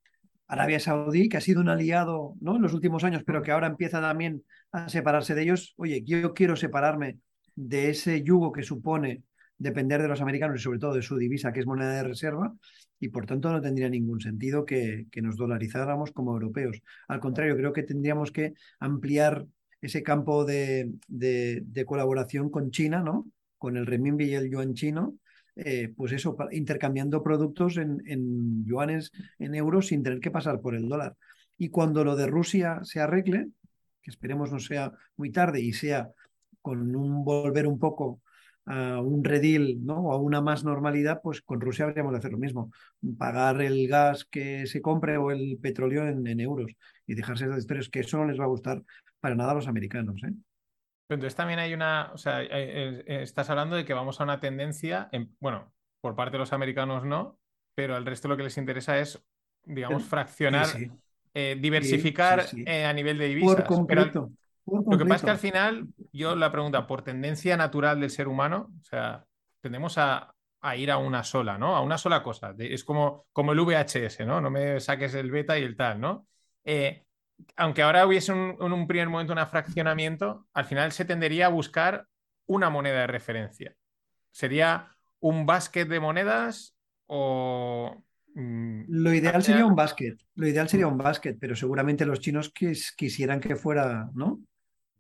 Arabia Saudí, que ha sido un aliado ¿no? en los últimos años, pero que ahora empieza también a separarse de ellos. Oye, yo quiero separarme de ese yugo que supone depender de los americanos y sobre todo de su divisa, que es moneda de reserva, y por tanto no tendría ningún sentido que, nos dolarizáramos como europeos. Al contrario, creo que tendríamos que ampliar ese campo de, de, de colaboración con China, ¿no? Con el renminbi y el yuan chino, eh, pues eso, intercambiando productos en, yuanes, en euros, sin tener que pasar por el dólar. Y cuando lo de Rusia se arregle, que esperemos no sea muy tarde y sea con un volver un poco a un redil ¿no? o a una más normalidad, pues con Rusia habríamos de hacer lo mismo. Pagar el gas que se compre o el petróleo en, en euros y dejarse esas historias que eso no les va a gustar para nada a los americanos. ¿eh? Entonces también hay una, o sea, estás hablando de que vamos a una tendencia, en, bueno, por parte de los americanos no, pero al resto lo que les interesa es, digamos, fraccionar, sí, sí. Eh, diversificar sí, eh, a nivel de divisas. Por completo. Lo que pasa es que al final, yo la pregunta, por tendencia natural del ser humano, o sea, tendemos a, a ir a una sola, ¿no? A una sola cosa. Es como, como el VHS, ¿no? No me saques el beta y el tal, ¿no? Eh, aunque ahora hubiese un, en un primer momento un fraccionamiento, al final se tendería a buscar una moneda de referencia. ¿Sería un básquet de monedas o...? Mm, Lo ideal sería un básquet, lo ideal sería un básquet, pero seguramente los chinos quis, quisieran que fuera, ¿no?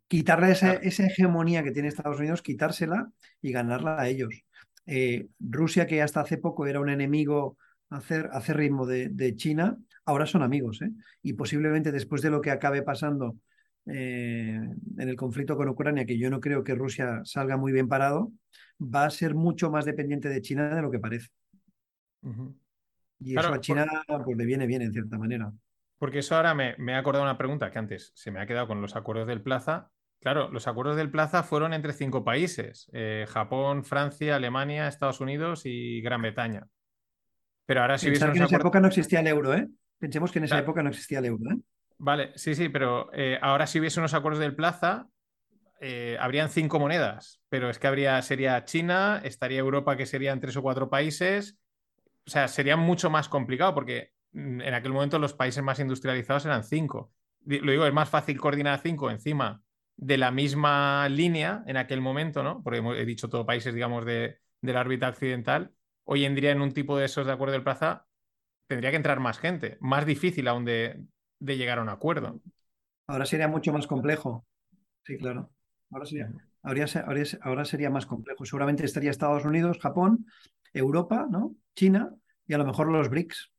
Quitarle esa, claro. esa, hegemonía que tiene Estados Unidos, quitársela y ganarla a ellos. Eh, Rusia, que hasta hace poco era un enemigo hacer, hacer ritmo de, de China, ahora son amigos. ¿eh? Y posiblemente después de lo que acabe pasando eh, en el conflicto con Ucrania, que yo no creo que Rusia salga muy bien parado, va a ser mucho más dependiente de China de lo que parece. Uh -huh. Y claro, eso a China por... pues, le viene bien en cierta manera. Porque eso ahora me, me, he acordado una pregunta que antes se me ha quedado con los acuerdos del Plaza. Claro, los acuerdos del Plaza fueron entre cinco países: eh, Japón, Francia, Alemania, Estados Unidos y Gran Bretaña. Pero ahora si hubiese. En esa época no existía el euro, ¿eh? Pensemos que en esa claro. época no existía el euro. ¿eh? Vale, sí, sí, pero eh, ahora si hubiese unos acuerdos del Plaza, eh, habrían cinco monedas, pero es que habría, sería China, estaría Europa, que serían tres o cuatro países. O sea, sería mucho más complicado porque mm, en aquel momento los países más industrializados eran cinco. Lo digo, es más fácil coordinar cinco encima de la misma línea en aquel momento, ¿no? Porque he dicho todo países, digamos, de, de la órbita occidental. Hoy en día, en un tipo de esos de acuerdo del Plaza, tendría que entrar más gente, más difícil aún de, de, llegar a un acuerdo. Ahora sería mucho más complejo. Sí, claro. Ahora sería, ahora, ahora, ahora sería más complejo. Seguramente estaría Estados Unidos, Japón, Europa, ¿no? China y a lo mejor los BRICS.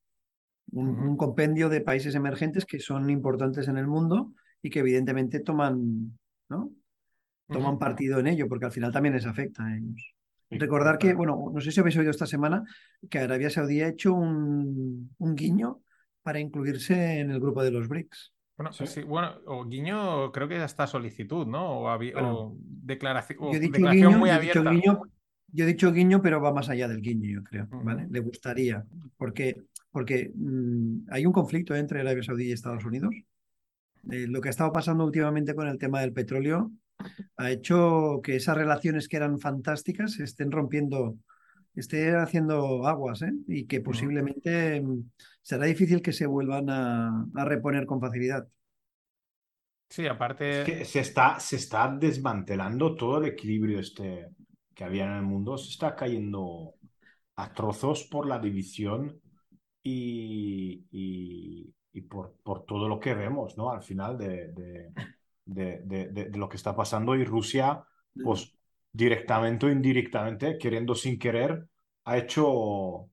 Un, uh -huh. un, compendio de países emergentes que son importantes en el mundo y que evidentemente toman, ¿no? Toman uh -huh. partido en ello, porque al final también les afecta a ellos. Recordar que, bueno, no sé si habéis oído esta semana que Arabia Saudí ha hecho un, un guiño para incluirse en el grupo de los BRICS. Bueno, sí. sí. bueno, o guiño creo que hasta solicitud, ¿no? O, bueno, o declaración, o declaración guiño, muy abierta. Yo he, guiño, yo he dicho guiño, pero va más allá del guiño, yo creo, ¿vale? Uh -huh. Le gustaría, porque, porque mmm, hay un conflicto entre Arabia Saudí y Estados Unidos. Eh, lo que ha estado pasando últimamente con el tema del petróleo ha hecho que esas relaciones que eran fantásticas se estén rompiendo, estén haciendo aguas ¿eh? y que posiblemente -huh. será difícil que se vuelvan a, a, reponer con facilidad. Sí, aparte... Es que se está, se está desmantelando todo el equilibrio este que había en el mundo, se está cayendo a trozos por la división y, y, y por, por, todo lo que vemos, ¿no? Al final de, de de, de, de, lo que está pasando y Rusia, pues directamente o indirectamente, queriendo sin querer, ha hecho,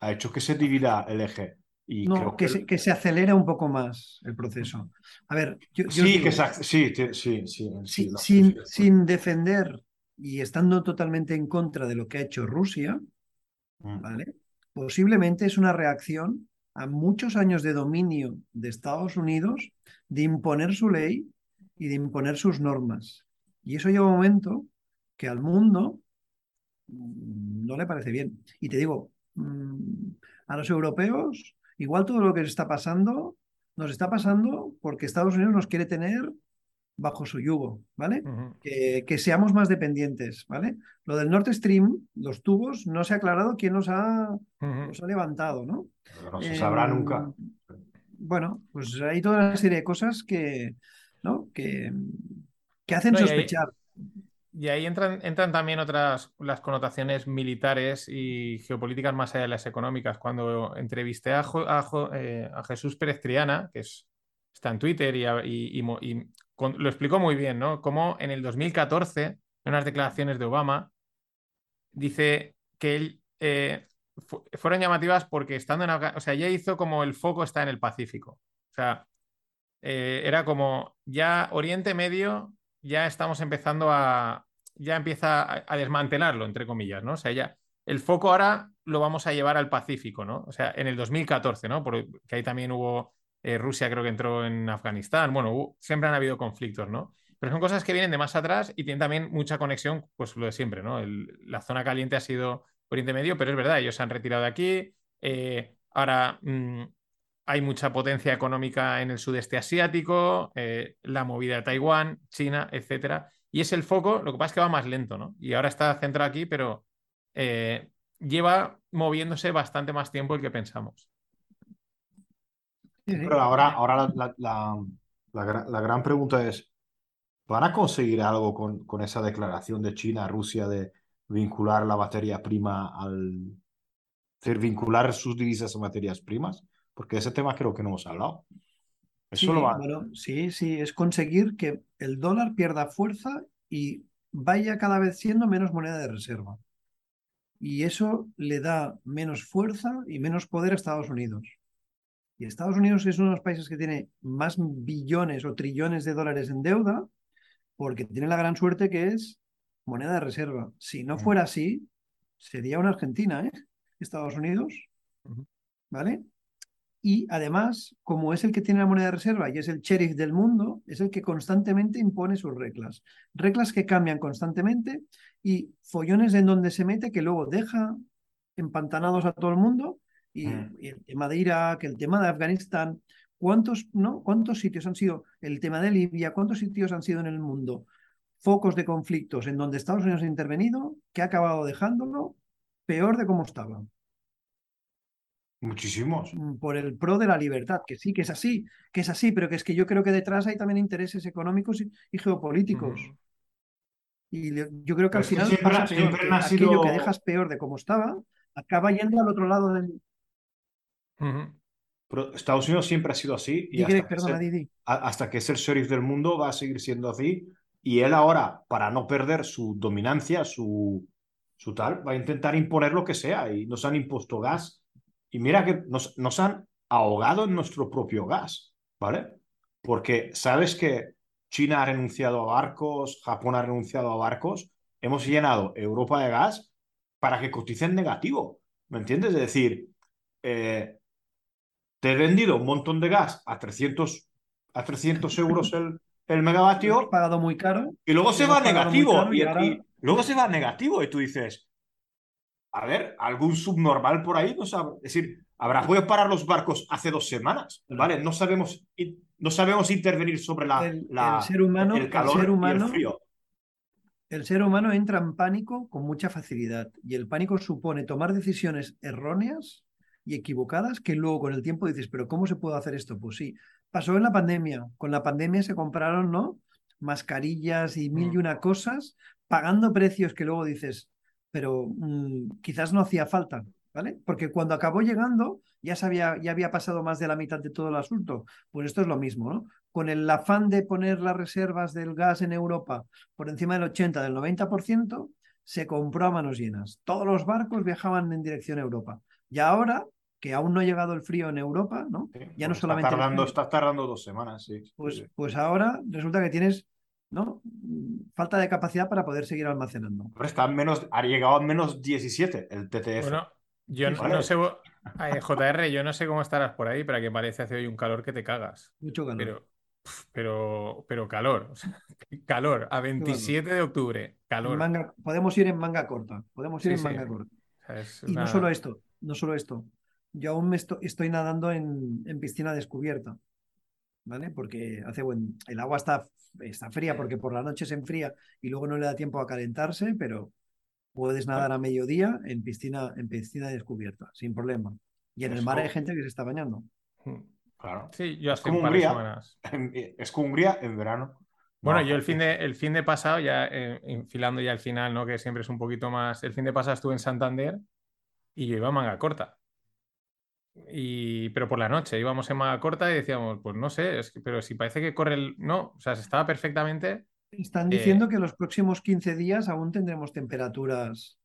ha hecho que se divida el eje. Y no, creo que, que, se, que, se, acelere un poco más el proceso. A ver, yo, yo sí, digo, que se, sí, sí, sí, sí, sin, sin defender y estando totalmente en contra de lo que ha hecho Rusia, mm. ¿vale? Posiblemente es una reacción a muchos años de dominio de Estados Unidos de imponer su ley y de imponer sus normas. Y eso lleva un momento que al mundo mm, no le parece bien. Y te digo, mm, a los europeos, igual todo lo que está pasando, nos está pasando porque Estados Unidos nos quiere tener bajo su yugo, ¿vale? Uh -huh. que, que, seamos más dependientes, ¿vale? Lo del Nord Stream, los tubos, no se ha aclarado quién los ha, uh -huh. los ha levantado, ¿no? Pero no se sabrá eh, nunca. Bueno, pues hay toda una serie de cosas que, ¿no? que, que hacen no, sospechar. Y ahí entran, entran también otras las connotaciones militares y geopolíticas más allá de las económicas. Cuando entrevisté a, eh, a, Jesús Pérez Triana, que es, está en Twitter y, y, lo explicó muy bien, ¿no? Como en el 2014, en unas declaraciones de Obama, dice que él eh, fueron llamativas porque estando en o sea, ya hizo como el foco está en el Pacífico. O sea, eh, era como ya Oriente Medio, ya estamos empezando a, ya empieza a, desmantelarlo, entre comillas, ¿no? O sea, ya el foco ahora lo vamos a llevar al Pacífico, ¿no? O sea, en el 2014, ¿no? Porque ahí también hubo, eh, Rusia creo que entró en Afganistán, bueno, siempre han habido conflictos, ¿no? Pero son cosas que vienen de más atrás y tienen también mucha conexión, pues lo de siempre, ¿no? la zona caliente ha sido Oriente Medio, pero es verdad, ellos se han retirado de aquí. Eh, ahora mm, hay mucha potencia económica en el sudeste asiático, eh, la movida de Taiwán, China, etcétera. Y es el foco, lo que pasa es que va más lento, ¿no? Y ahora está centrado aquí, pero eh, lleva moviéndose bastante más tiempo el que pensamos. Pero ahora, ahora la, gran pregunta es, ¿van a conseguir algo con, con esa declaración de China, Rusia, de vincular la materia prima al... hacer vincular sus divisas a materias primas? Porque ese tema creo que no hemos hablado. sí, bueno, sí, sí, es conseguir que el dólar pierda fuerza y vaya cada vez siendo menos moneda de reserva. Y eso le da menos fuerza y menos poder a Estados Unidos. Y Estados Unidos es uno de los países que tiene más billones o trillones de dólares en deuda porque tiene la gran suerte que es moneda de reserva. Si no fuera así, sería una Argentina, ¿eh? Estados Unidos. ¿Vale? Y además, como es el que tiene la moneda de reserva y es el sheriff del mundo, es el que constantemente impone sus reglas. Reglas que cambian constantemente y follones en donde se mete que luego deja empantanados a todo el mundo. Y, mm. el tema de Irak, el tema de Afganistán, ¿cuántos, no? ¿cuántos sitios han sido? El tema de Libia, ¿cuántos sitios han sido en el mundo? Focos de conflictos en donde Estados Unidos ha intervenido, que ha acabado dejándolo peor de cómo estaba. Muchísimos. Mm, por el pro de la libertad, que sí, que es así, que es así, pero que es que yo creo que detrás hay también intereses económicos y, geopolíticos. Y yo creo que al final aquello que dejas peor de cómo estaba, acaba yendo al otro lado del... Pero Estados Unidos siempre ha sido así. Y hasta, que hasta, que es el sheriff del mundo va a seguir siendo así. Y él ahora, para no perder su dominancia, su, su tal, va a intentar imponer lo que sea. Y nos han impuesto gas y mira que nos, nos han ahogado en nuestro propio gas, ¿vale? Porque sabes que China ha renunciado a barcos, Japón ha renunciado a barcos, hemos llenado Europa de gas para que coticen negativo, ¿me entiendes? Es decir, eh, te he vendido un montón de gas a 300, a 300 euros el, el megavatio. (laughs) pagado muy caro. Y luego se va negativo. y, luego se va negativo y tú dices, a ver, algún subnormal por ahí, no sabe. Es decir, habrá podido parar los barcos hace dos semanas, ¿vale? No sabemos, no sabemos intervenir sobre la, el, ser humano, el calor humano, y el frío. El ser humano entra en pánico con mucha facilidad y el pánico supone tomar decisiones erróneas y equivocadas que luego con el tiempo dices, pero ¿cómo se puede hacer esto? Pues sí, pasó en la pandemia. Con la pandemia se compraron, ¿no? Mascarillas y mil y mm. una cosas, pagando precios que luego dices, pero mm, quizás no hacía falta, ¿vale? Porque cuando acabó llegando ya, sabía, ya había pasado más de la mitad de todo el asunto. Pues esto es lo mismo, ¿no? Con el afán de poner las reservas del gas en Europa por encima del 80, del 90%, se compró a manos llenas. Todos los barcos viajaban en dirección a Europa. Y ahora que aún no ha llegado el frío en Europa, ¿no? ya no solamente. Está tardando, está tardando dos semanas, sí. Pues, pues ahora resulta que tienes ¿no? Falta de capacidad para poder seguir almacenando. está menos, ha llegado a menos 17 el TTF. Bueno, yo no, sé, JR, yo no sé cómo estarás por ahí, pero que parece hace hoy un calor que te cagas. Mucho calor. Pero, pero, pero calor, (laughs) calor, a 27 de octubre, calor. podemos ir en manga corta, podemos ir en manga corta. Y no solo esto, no solo esto. Yo aún me estoy nadando en, en piscina descubierta. ¿Vale? Porque hace buen. El agua está, está fría porque por la noche se enfría y luego no le da tiempo a calentarse, pero puedes nadar a mediodía en piscina, en piscina descubierta, sin problema. Y en el mar hay gente que se está bañando. Hmm, claro. Sí, yo es como Hungría. Es como Hungría en verano. Bueno, No, yo el fin de, el fin de pasado, ya eh, enfilando ya el final, ¿no? Que siempre es un poquito más. El fin de pasado estuve en Santander y yo iba a manga corta. Y, pero por la noche íbamos en manga corta y decíamos, pues no sé, es que- pero si parece que corre el. No, o sea, se estaba perfectamente. Están Eh, diciendo que los próximos 15 días aún tendremos temperaturas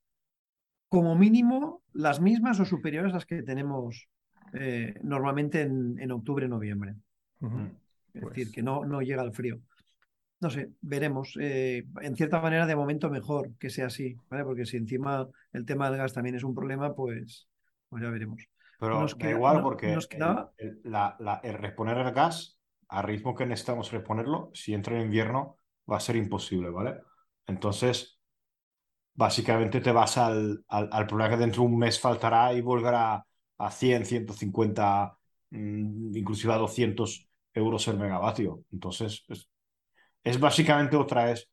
como mínimo las mismas o superiores a las que tenemos eh, normalmente en, en octubre, noviembre. Mm. Es Pues- decir, que no, no llega al frío. No sé, veremos. Eh, en cierta manera, de momento mejor que sea así, ¿vale? Porque si encima el tema del gas también es un problema, pues, pues ya veremos. Pero Nos da queda- igual porque nos el- quedaba- el, la- la- el reponer el gas al ritmo que necesitamos reponerlo, si entra en invierno, va a ser imposible, ¿vale? Entonces, básicamente te vas al, al, al problema que dentro de un mes faltará y volverá a 100, 150, mm, inclusive a 200 euros el megavatio. Entonces, es, es básicamente otra vez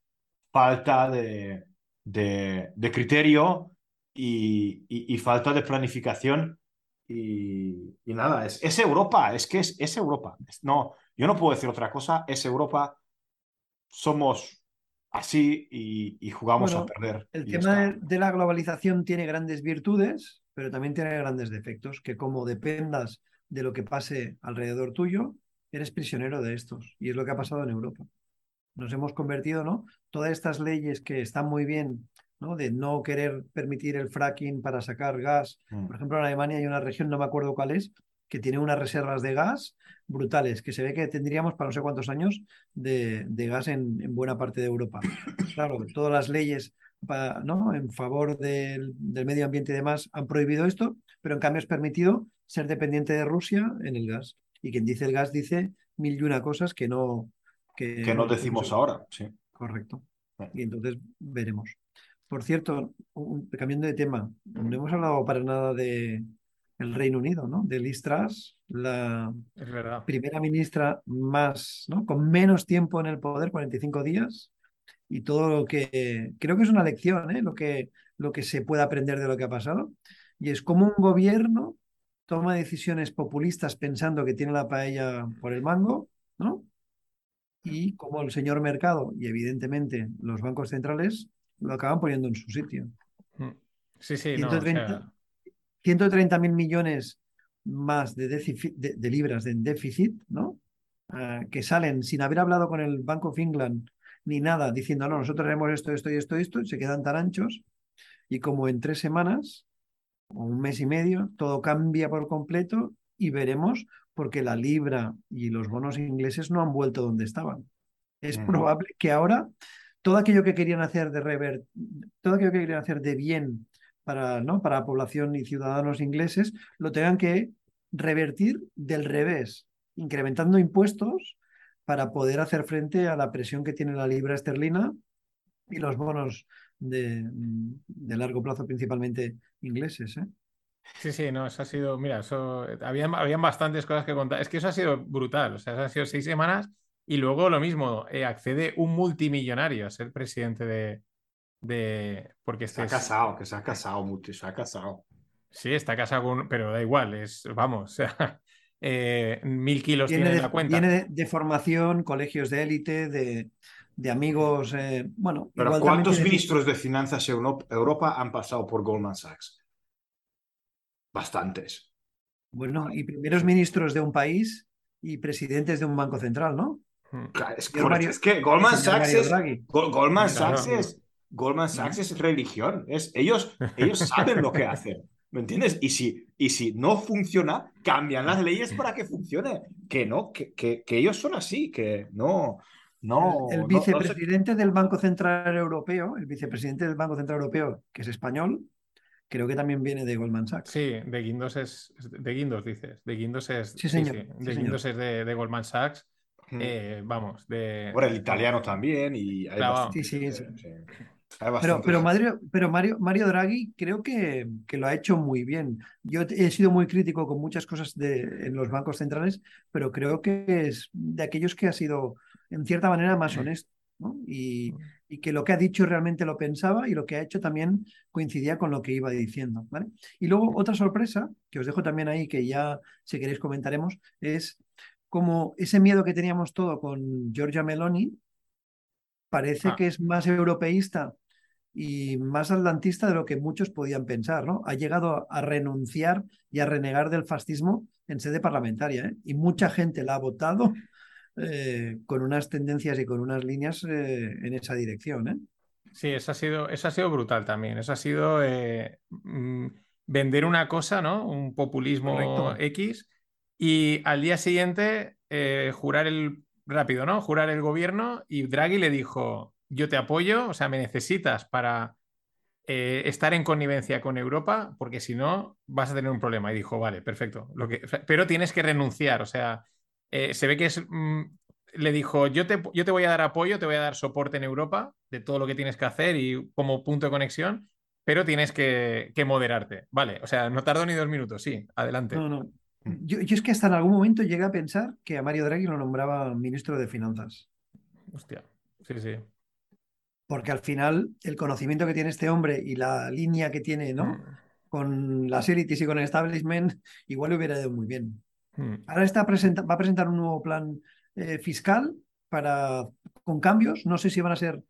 falta de, de, de criterio y, y- y falta de planificación. Y, y nada, es, es Europa, es que es, es Europa. No, yo no puedo decir otra cosa, es Europa, somos así y, y jugamos Bueno, a perder. El tema está. de la globalización tiene grandes virtudes, pero también tiene grandes defectos, que como dependas de lo que pase alrededor tuyo, eres prisionero de estos. Y es lo que ha pasado en Europa. Nos hemos convertido, ¿no? Todas estas leyes que están muy bien, ¿no? De no querer permitir el fracking para sacar gas. Mm. Por ejemplo, en Alemania hay una región, no me acuerdo cuál es, que tiene unas reservas de gas brutales, que se ve que tendríamos para no sé cuántos años de, de gas en, en buena parte de Europa. Claro, todas las leyes ¿no? en favor del, del medio ambiente y demás han prohibido esto, pero en cambio es permitido ser dependiente de Rusia en el gas. Y quien dice el gas dice mil y una cosas que no... Que, Que no decimos sé. ahora, sí. Correcto. Y entonces veremos. Por cierto, un- cambiando de tema, no hemos hablado para nada de el Reino Unido, ¿no? De Liz Truss, la primera ministra más, ¿no? Con menos tiempo en el poder, 45 días, y todo lo que creo que es una lección, ¿eh? Lo que, lo que se puede aprender de lo que ha pasado, y es como un gobierno toma decisiones populistas pensando que tiene la paella por el mango, ¿no? Y como el señor mercado y evidentemente los bancos centrales lo acaban poniendo en su sitio. Mm. Sí, sí, no, o 130 sea, 130 mil millones más de, déficit- de- de libras de déficit, ¿no? Ah, que salen sin haber hablado con el Bank of England ni nada, diciendo, no, nosotros haremos esto, esto y esto, y esto, y se quedan tan anchos. Y como en tres semanas o un mes y medio, todo cambia por completo y veremos porque la libra y los bonos ingleses no han vuelto donde estaban. Es Ujú. probable que ahora todo aquello que querían hacer de rever, todo aquello que querían hacer de bien para, ¿no? para la población y ciudadanos ingleses, lo tengan que revertir del revés, incrementando impuestos para poder hacer frente a la presión que tiene la libra esterlina y los bonos de, de largo plazo, principalmente ingleses. ¿eh? sí, sí, no, eso ha sido, mira, eso, habían, habían bastantes cosas que contar. Es que eso ha sido brutal, o sea, han sido seis semanas y luego lo mismo, eh, accede un multimillonario a ser presidente de, de, porque Se este ha es- casado, que se ha casado mucho, se ha casado. sí, está casado con, pero da igual, es, vamos, (laughs) o sea, eh, mil kilos tiene en de, la cuenta. viene de, formación, colegios de élite, de, de amigos. eh, bueno, Pero ¿cuántos tiene- ministros de finanzas en Euro- Europa han pasado por Goldman Sachs? Bastantes. Bueno, y primeros ministros de un país y presidentes de un banco central, ¿no? Mm. Es, Mario- que Goldman Sachs es, Goldman Claro. Sachs es, Goldman Sachs es religión. Es, ellos, ellos (laughs) saben lo que hacen. ¿Me entiendes? Y si, y si no funciona, cambian las leyes para que funcione. Que no, que, que, que ellos son así, que no. No, el, el no- no se- vicepresidente del Banco Central Europeo, el vicepresidente del Banco Central Europeo, que es español, creo que también viene de Goldman Sachs. Sí, de Guindos es, de Guindos dices, de Guindos es, Sí, señor, de sí, Guindos señor. es de, de Goldman Sachs. Eh, vamos, de... Bueno, el italiano también y hay Claro. bastante- Sí, sí, sí. Hay Pero, pero. Mario, pero Mario, Mario Draghi creo que, que lo ha hecho muy bien. Yo he sido muy crítico con muchas cosas de, en los bancos centrales, pero creo que es de aquellos que ha sido, en cierta manera, más honesto. ¿no? Y, y que lo que ha dicho realmente lo pensaba y lo que ha hecho también coincidía con lo que iba diciendo. ¿vale? Y luego otra sorpresa, que os dejo también ahí, que ya si queréis comentaremos, es como ese miedo que teníamos todo con Giorgia Meloni, parece Ah. que es más europeísta y más atlantista de lo que muchos podían pensar, ¿no? Ha llegado a renunciar y a renegar del fascismo en sede parlamentaria, ¿eh? Y mucha gente la ha votado eh, con unas tendencias y con unas líneas eh, en esa dirección, ¿eh? Sí, eso ha sido, eso ha sido brutal también. Eso ha sido eh, mm, vender una cosa, ¿no? Un populismo Correcto. X y al día siguiente eh, jurar el rápido, ¿no? Jurar el gobierno y Draghi le dijo, yo te apoyo, o sea, me necesitas para eh, estar en connivencia con Europa, porque si no vas a tener un problema. Y dijo, vale, perfecto. Pero tienes que renunciar, o sea, eh, se ve que es... mm, le dijo, yo te, yo te voy a dar apoyo, te voy a dar soporte en Europa de todo lo que tienes que hacer y como punto de conexión, pero tienes que, que moderarte. Vale, o sea, no tardó ni dos minutos, sí, adelante. No, no. Yo, yo es que hasta en algún momento llegué a pensar que a Mario Draghi lo nombraba ministro de Finanzas. Hostia, sí, sí. Porque al final el conocimiento que tiene este hombre y la línea que tiene, ¿no? Mm, Con las élites y con el establishment, igual le hubiera ido muy bien. mm. Ahora está presenta- va a presentar un nuevo plan eh, fiscal para, con cambios. No sé si van a ser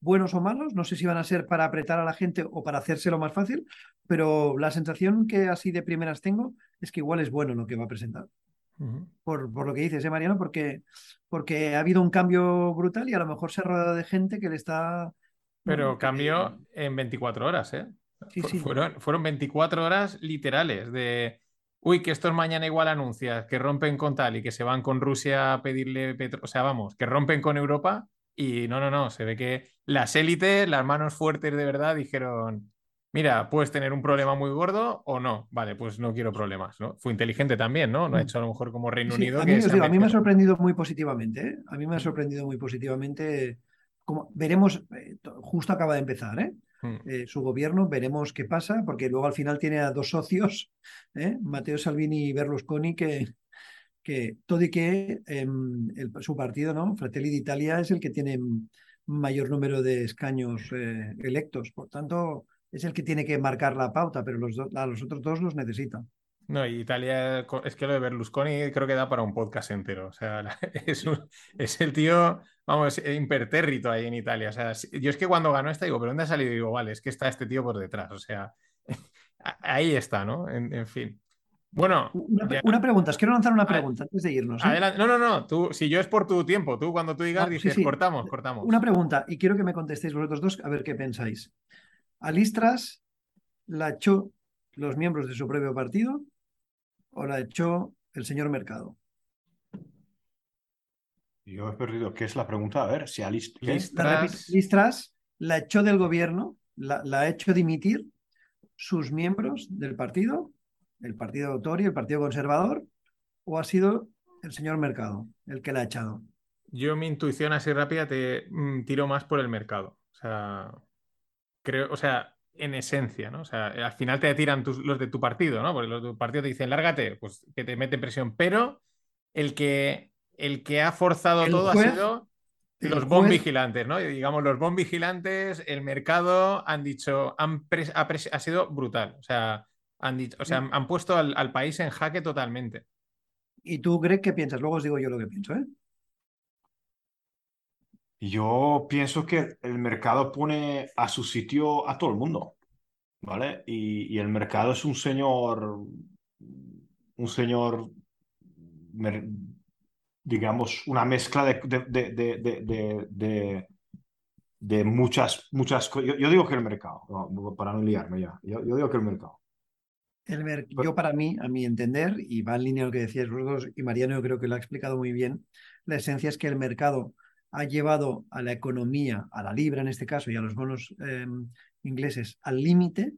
buenos o malos, no sé si van a ser para apretar a la gente o para hacérselo más fácil, pero la sensación que así de primeras tengo es que igual es bueno lo que va a presentar. Por, por lo que dices, ¿eh, Mariano? Porque, porque ha habido un cambio brutal y a lo mejor se ha rodeado de gente que le está... Pero bueno, que- cambió en 24 horas, ¿eh? Sí, sí. Fueron, fueron 24 horas literales de, uy, que estos mañana igual anuncias, que rompen con tal y que se van con Rusia a pedirle petróleo, o sea, vamos, que rompen con Europa y no, no, no, se ve que las élites, las manos fuertes de verdad dijeron, mira, puedes tener un problema muy gordo o no, vale, pues no quiero problemas, ¿no? Fue inteligente también, ¿no? No ha Mm. hecho a lo mejor como Reino Sí, Unido a que mí, digo, a mí me ha sorprendido muy positivamente. ¿eh? A mí me ha sorprendido muy positivamente. Como, veremos, eh, to- justo acaba de empezar ¿eh? Mm. Eh, su gobierno, veremos qué pasa, porque luego al final tiene a dos socios. Matteo Salvini y Berlusconi, que, que todo y que em, su partido, ¿no? Fratelli d'Italia, es el que tiene mayor número de escaños eh, electos. Por tanto, es el que tiene que marcar la pauta, pero los, a los otros dos los necesita. No, Italia, es que lo de Berlusconi creo que da para un podcast entero. O sea, (laughs) es, es el tío, vamos, impertérrito ahí en Italia. O sea, yo es que cuando ganó esta digo, ¿pero dónde ha salido? Y digo, vale, es que está este tío por detrás. O sea, (laughs) ahí está, ¿no? En, en fin. Bueno, Una, ya- una pregunta, os quiero lanzar una pregunta antes de irnos. ¿eh? adelante. No, no, no. Tú, si yo es por tu tiempo, tú cuando tú digas Ah, dices, sí. cortamos, cortamos. Una pregunta, y quiero que me contestéis vosotros dos a ver qué pensáis. ¿A Listras la echó los miembros de su propio partido o la echó el señor Mercado? Yo he perdido. ¿Qué es la pregunta? A ver, si. Lis- La Tras- repito, Listras la echó del gobierno, la, la ha hecho dimitir sus miembros del partido, el partido autor y el partido conservador, o ha sido el señor Mercado el que la ha echado. Yo mi intuición así rápida te mm, tiro más por el mercado. O sea, creo, o sea, en esencia, ¿no? O sea, al final te tiran tus- los de tu partido, ¿no? Porque los de tu partido te dicen, lárgate, pues que te meten presión. Pero el que, el que ha forzado El todo juez- ha sido los bomb juez- vigilantes, ¿no? Y digamos, los bomb vigilantes, el mercado han dicho, han ha sido brutal. O sea, han dicho, o sea, han, han puesto al, al país en jaque totalmente. ¿Y tú, Greg, qué piensas? Luego os digo yo lo que pienso, ¿eh? Yo pienso que el mercado pone a su sitio a todo el mundo, ¿vale? Y, y el mercado es un señor, un señor, mer- digamos, una mezcla de, de, de, de, de, de- de- de muchas, muchas cosas. Yo, yo digo que el mercado, para no liarme ya, yo, yo digo que el mercado. El yo para mí, a mi entender, y va en línea lo que decíais vosotros, y Mariano yo creo que lo ha explicado muy bien, la esencia es que el mercado ha llevado a la economía, a la libra en este caso, y a los bonos eh, ingleses al límite,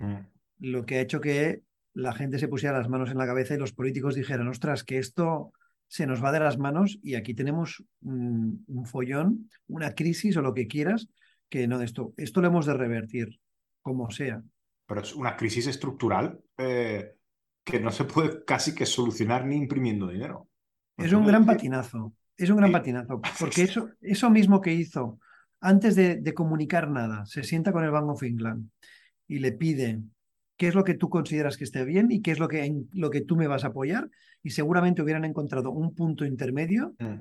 Mm. lo que ha hecho que la gente se pusiera las manos en la cabeza y los políticos dijeran, ostras, que esto se nos va de las manos y aquí tenemos un, un follón, una crisis o lo que quieras, que no, esto, esto lo hemos de revertir, como sea. Pero es una crisis estructural eh, que no se puede casi que solucionar ni imprimiendo dinero. Es un gran patinazo, es un gran Sí. patinazo, (laughs) porque eso, eso mismo que hizo antes de, de comunicar nada, se sienta con el Bank of England y le pide qué es lo que tú consideras que esté bien y qué es lo que, en lo que tú me vas a apoyar, y seguramente hubieran encontrado un punto intermedio Mm.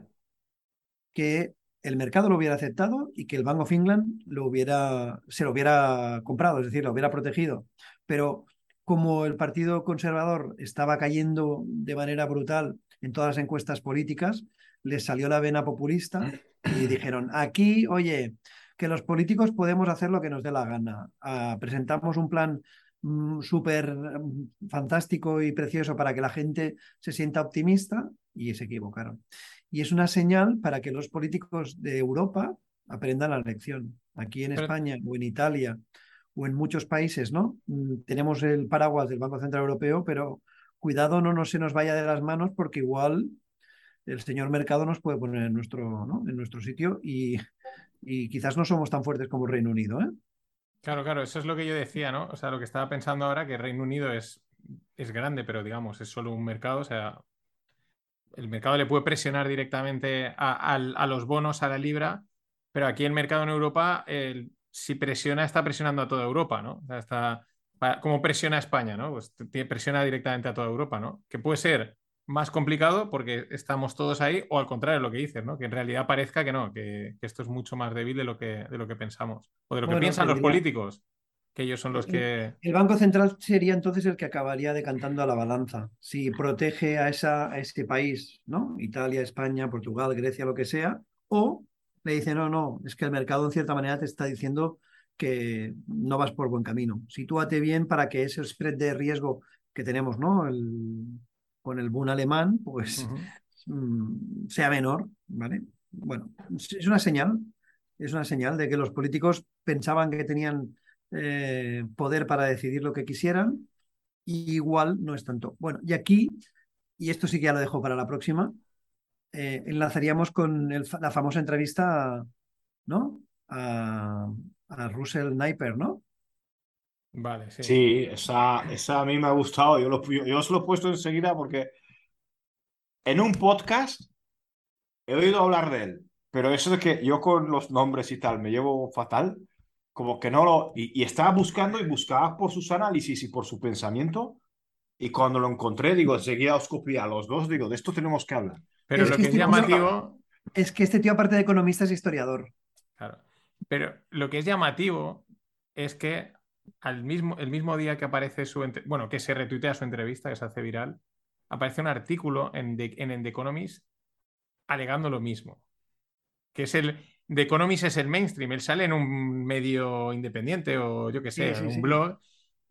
que el mercado lo hubiera aceptado y que el Bank of England lo hubiera, se lo hubiera comprado, es decir, lo hubiera protegido. Pero como el Partido Conservador estaba cayendo de manera brutal en todas las encuestas políticas, les salió la vena populista y dijeron, aquí, oye, que los políticos podemos hacer lo que nos dé la gana. Ah, presentamos un plan mm, súper mm, fantástico y precioso para que la gente se sienta optimista y se equivocaron. Y es una señal para que los políticos de Europa aprendan la lección. Aquí en España o en Italia o en muchos países, ¿no? Mm, tenemos el paraguas del Banco Central Europeo, pero cuidado no, no se nos vaya de las manos porque igual el señor mercado nos puede poner en nuestro, ¿no? en nuestro sitio y, y quizás no somos tan fuertes como el Reino Unido. ¿eh? Claro, claro, eso es lo que yo decía, ¿no? O sea, lo que estaba pensando ahora, que Reino Unido es, es grande, pero digamos, es solo un mercado, o sea, el mercado le puede presionar directamente a, los bonos, a la libra, pero aquí el mercado en Europa, si presiona, está presionando a toda Europa, ¿no? O sea, está, como presiona a España, ¿no? Pues presiona directamente a toda Europa, ¿no? Que puede ser más complicado porque estamos todos ahí, o al contrario, lo que dices, ¿no? Que en realidad parezca que no, que, esto es mucho más débil de lo que, de lo que pensamos, o de lo que piensan los políticos, que ellos son los que... El Banco Central sería entonces el que acabaría decantando a la balanza. Si protege a, esa, a ese país, ¿no? Italia, España, Portugal, Grecia, lo que sea, o le dice, no, no, es que el mercado en cierta manera te está diciendo que no vas por buen camino. Sitúate bien para que ese spread de riesgo que tenemos, ¿no? El, con el boom alemán, pues mm, sea menor, ¿vale? Bueno, es una señal, es una señal de que los políticos pensaban que tenían eh, poder para decidir lo que quisieran, y igual no es tanto. Bueno, y aquí, y esto sí que ya lo dejo para la próxima, eh, enlazaríamos con la famosa entrevista, ¿no? A, Russell Sniper, ¿no? Vale, sí. Sí, esa, esa a mí me ha gustado. Yo, lo, yo, os lo he puesto enseguida porque en un podcast he oído hablar de él, pero eso de que yo con los nombres y tal me llevo fatal, como que no lo... Y, estaba buscando y buscaba por sus análisis y por su pensamiento, y cuando lo encontré, digo, enseguida os copié a los dos, digo, de esto tenemos que hablar. Pero lo que, es este llamativo... Es que este tío, aparte de economista, es historiador. Claro. Pero lo que es llamativo es que al mismo, el mismo día que aparece su, bueno, que se retuitea su entrevista, que se hace viral, aparece un artículo en, en, The Economist alegando lo mismo. Que es el. The Economist es el mainstream. Él sale en un medio independiente o yo qué sé, en un blog.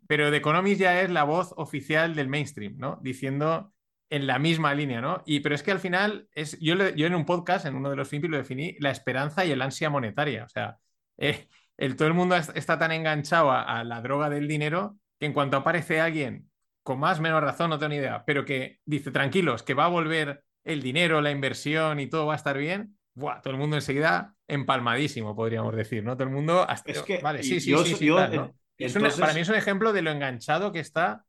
Pero The Economist ya es la voz oficial del mainstream, ¿no? Diciendo en la misma línea, ¿no? Y pero es que al final es. Yo, yo en un podcast, en uno de los films, lo definí la esperanza y el ansia monetaria. O sea, eh, el, todo el mundo está tan enganchado a, la droga del dinero que en cuanto aparece alguien con más o menos razón, no tengo ni idea, pero que dice, tranquilos, que va a volver el dinero, la inversión y todo va a estar bien, ¡buah! todo el mundo enseguida empalmadísimo, podríamos decir, ¿no? Todo el mundo... es que, vale, sí, sí, sí, Para mí es un ejemplo de lo enganchado que está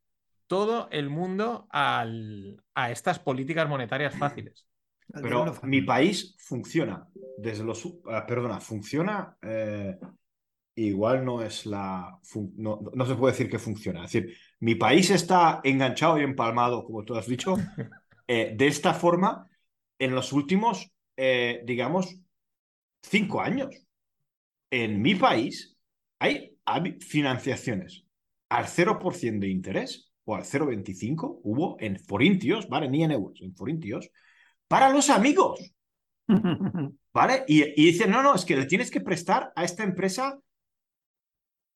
todo el mundo a estas políticas monetarias fáciles. (clears throat) Pero mi país funciona desde los... Ah, perdona, funciona eh, igual no es la. No, no, se puede decir que funciona. Es decir, mi país está enganchado y empalmado, como tú has dicho, (laughs) eh, de esta forma en los últimos, eh, digamos, cinco años. En mi país hay, financiaciones al 0% de interés o al 0,25 hubo en forintios, ¿vale? Ni en euros, en forintios, para los amigos. (laughs) ¿Vale? Y, y dicen, no, no, es que le tienes que prestar a esta empresa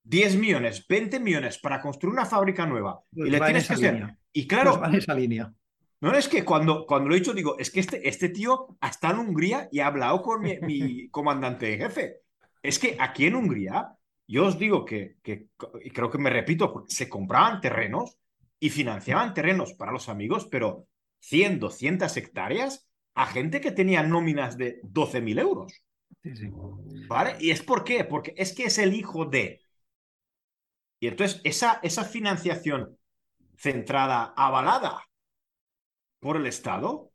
10 millones, 20 millones para construir una fábrica nueva y le tienes que hacer. Y claro, pues esa línea. No es que cuando, cuando lo he dicho, digo, es que este, este tío está en Hungría y ha hablado con mi, comandante de jefe. Es que aquí en Hungría, yo os digo que, que, y creo que me repito, se compraban terrenos y financiaban terrenos para los amigos, pero 100, 200 hectáreas a gente que tenía nóminas de 12.000 euros. Sí, sí. ¿Vale? ¿Y es por qué? Porque es que es el hijo de, y entonces esa, esa financiación centrada, avalada por el Estado,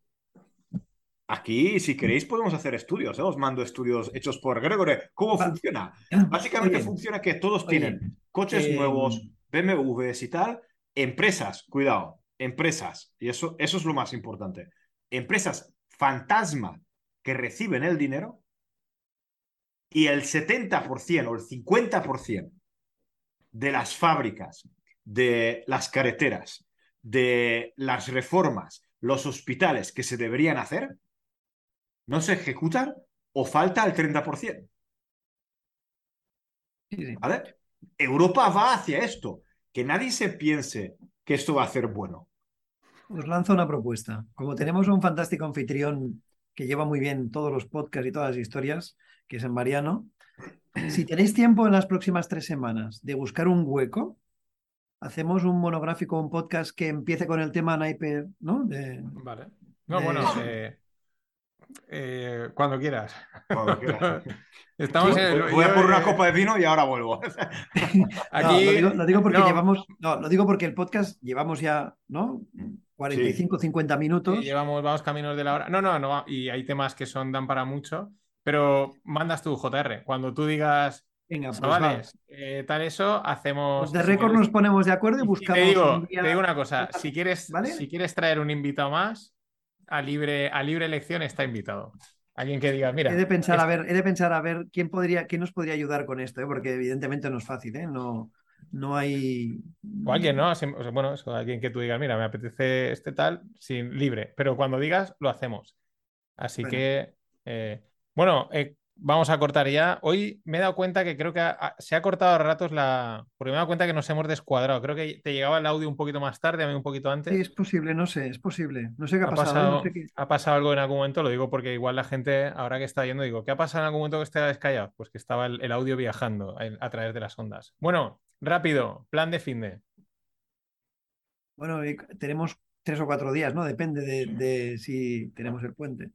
Aquí, si queréis, podemos hacer estudios. ¿eh? Os mando estudios hechos por Gregory. ¿Cómo funciona? Básicamente funciona que todos tienen coches eh, nuevos, BMWs y tal. Empresas, cuidado, empresas. Y eso, eso es lo más importante. Empresas fantasma que reciben el dinero y el 70% o el 50% de las fábricas, de las carreteras, de las reformas, los hospitales que se deberían hacer, no se ejecutan o falta el 30%. ¿Vale? Europa va hacia esto. Que nadie se piense que esto va a ser bueno. Os lanzo una propuesta. Como tenemos un fantástico anfitrión que lleva muy bien todos los podcasts y todas las historias, que es en Mariano, si tenéis tiempo en las próximas tres semanas de buscar un hueco, hacemos un monográfico, un podcast que empiece con el tema Naiper, ¿no? De, vale. No, bueno, eh, eh, cuando quieras. Cuando quieras. (laughs) Estamos Voy a por una copa de vino y ahora vuelvo. (laughs) Aquí... lo, digo, porque llevamos, no, lo digo porque el podcast llevamos ya, ¿no? 45, 50 minutos. llevamos, vamos caminos de la hora. No, no, no. Y hay temas que son, dan para mucho. Pero mandas tú, JR. Cuando tú digas, Venga, pues eh, tal eso, hacemos. Pues de récord nos ponemos de acuerdo y buscamos. Te digo, te digo una cosa: si quieres, si quieres traer un invitado más, a libre, a libre elección está invitado. Alguien que diga, mira. He de pensar, a ver, he de pensar a ver quién podría, quién nos podría ayudar con esto, ¿eh? porque evidentemente no es fácil, ¿eh? No, no hay. O alguien, ¿no? bueno, eso, alguien que tú digas, mira, me apetece este tal, sin libre. Pero cuando digas, lo hacemos. Así que, eh, bueno, eh, vamos a cortar ya. Hoy me he dado cuenta que creo que se ha cortado a ratos la. Porque me he dado cuenta que nos hemos descuadrado. Creo que te llegaba el audio un poquito más tarde, a mí un poquito antes. Sí, es posible, no sé, es posible. No sé qué ha, pasado. Ha pasado algo en algún momento, lo digo porque igual la gente, ahora que está yendo, digo, ¿qué ha pasado en algún momento que esté descallado? Pues que estaba el, audio viajando a, través de las ondas. Bueno, rápido, plan de fin de. Bueno, tenemos tres o cuatro días, ¿no? Depende de, de si tenemos el puente.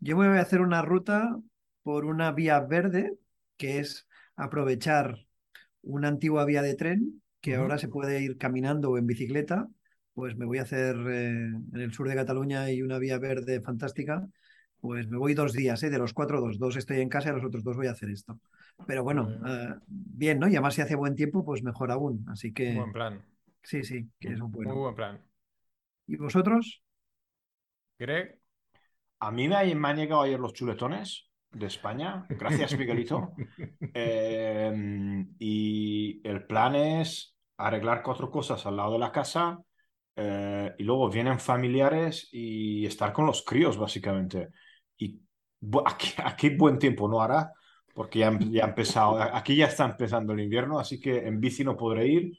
Yo voy a hacer una ruta por una vía verde, que es aprovechar una antigua vía de tren que ahora se puede ir caminando o en bicicleta. Pues me voy a hacer eh, en el sur de Cataluña y una vía verde fantástica. Pues me voy dos días, ¿eh? de los cuatro, dos. Dos estoy en casa y los otros dos voy a hacer esto. Pero bueno, eh, bien, ¿no? Y además si hace buen tiempo, pues mejor aún. Así que. Buen plan. Sí, sí, que es un buen. Muy buen plan. ¿Y vosotros? Greg. A mí me han llegado ayer los chuletones de España. Gracias, Miguelito. (laughs) Em, y el plan es arreglar cuatro cosas al lado de la casa eh, y luego vienen familiares y estar con los críos, básicamente. Y (laughs) aquí, aquí buen tiempo no hará, porque ya, ya ha empezado, aquí ya está empezando el invierno, así que en bici no podré ir.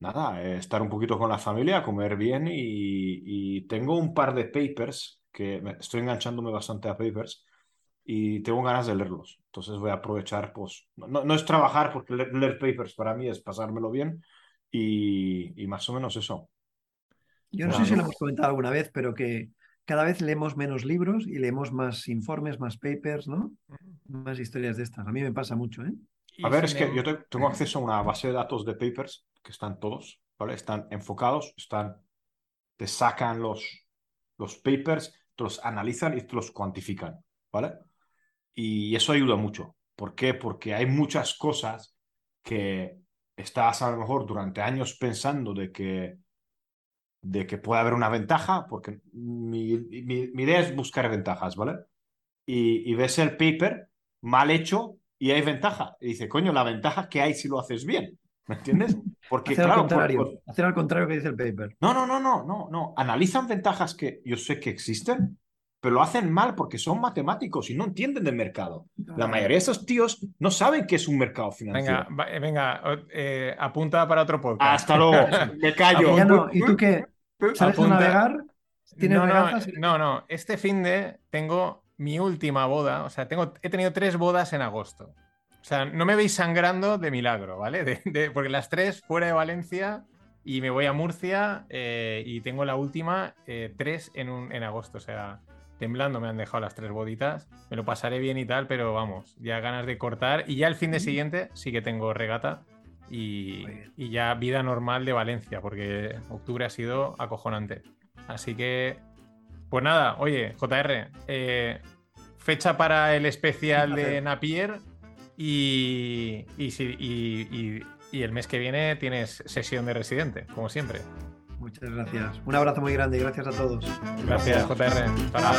Nada, eh, estar un poquito con la familia, comer bien y, y tengo un par de papers que estoy enganchándome bastante a papers y tengo ganas de leerlos. Entonces voy a aprovechar, pues, no, no es trabajar porque leer, papers para mí es pasármelo bien y, y más o menos eso. Yo no sé si lo hemos comentado alguna vez, pero que cada vez leemos menos libros y leemos más informes, más papers, ¿no? Más historias de estas. A mí me pasa mucho, ¿eh? A ver, es que yo tengo acceso a una base de datos de papers que están todos, ¿vale? Están enfocados, están, te sacan los, los papers, te los analizan y te los cuantifican, ¿vale? Y eso ayuda mucho. ¿Por qué? Porque hay muchas cosas que estás a lo mejor durante años pensando de que, de que puede haber una ventaja, porque mi, mi, idea es buscar ventajas, ¿vale? Y, ves el paper mal hecho y hay ventaja. Y dice, coño, la ventaja que hay si lo haces bien. ¿Me entiendes? (laughs) Porque, hacer claro, al contrario, hacer al contrario que dice el paper. No, no, no, no, no, no. Analizan ventajas que yo sé que existen pero lo hacen mal porque son matemáticos y no entienden del mercado. La mayoría de esos tíos no saben qué es un mercado financiero. Venga, venga, eh, apunta para otro podcast. Hasta luego, me (laughs) callo. ¿Y tú qué? ¿Sabes navegar? ¿Tienes no, no, no, no, este fin de tengo mi última boda, o sea, tengo, he tenido tres bodas en agosto. O sea, no me veis sangrando de milagro, ¿vale? porque las tres fuera de Valencia y me voy a Murcia eh, y tengo la última eh, tres en, un, en agosto. O sea, temblando me han dejado las tres boditas. Me lo pasaré bien y tal, pero vamos, ya ganas de cortar. Y ya el fin de siguiente sí que tengo regata y, ya vida normal de Valencia, porque octubre ha sido acojonante. Así que, pues nada, oye, JR, eh, fecha para el especial (laughs) de Napier y, y, y el mes que viene tienes sesión de residente, como siempre muchas gracias. Un abrazo muy grande, gracias a todos. Gracias, JR. Para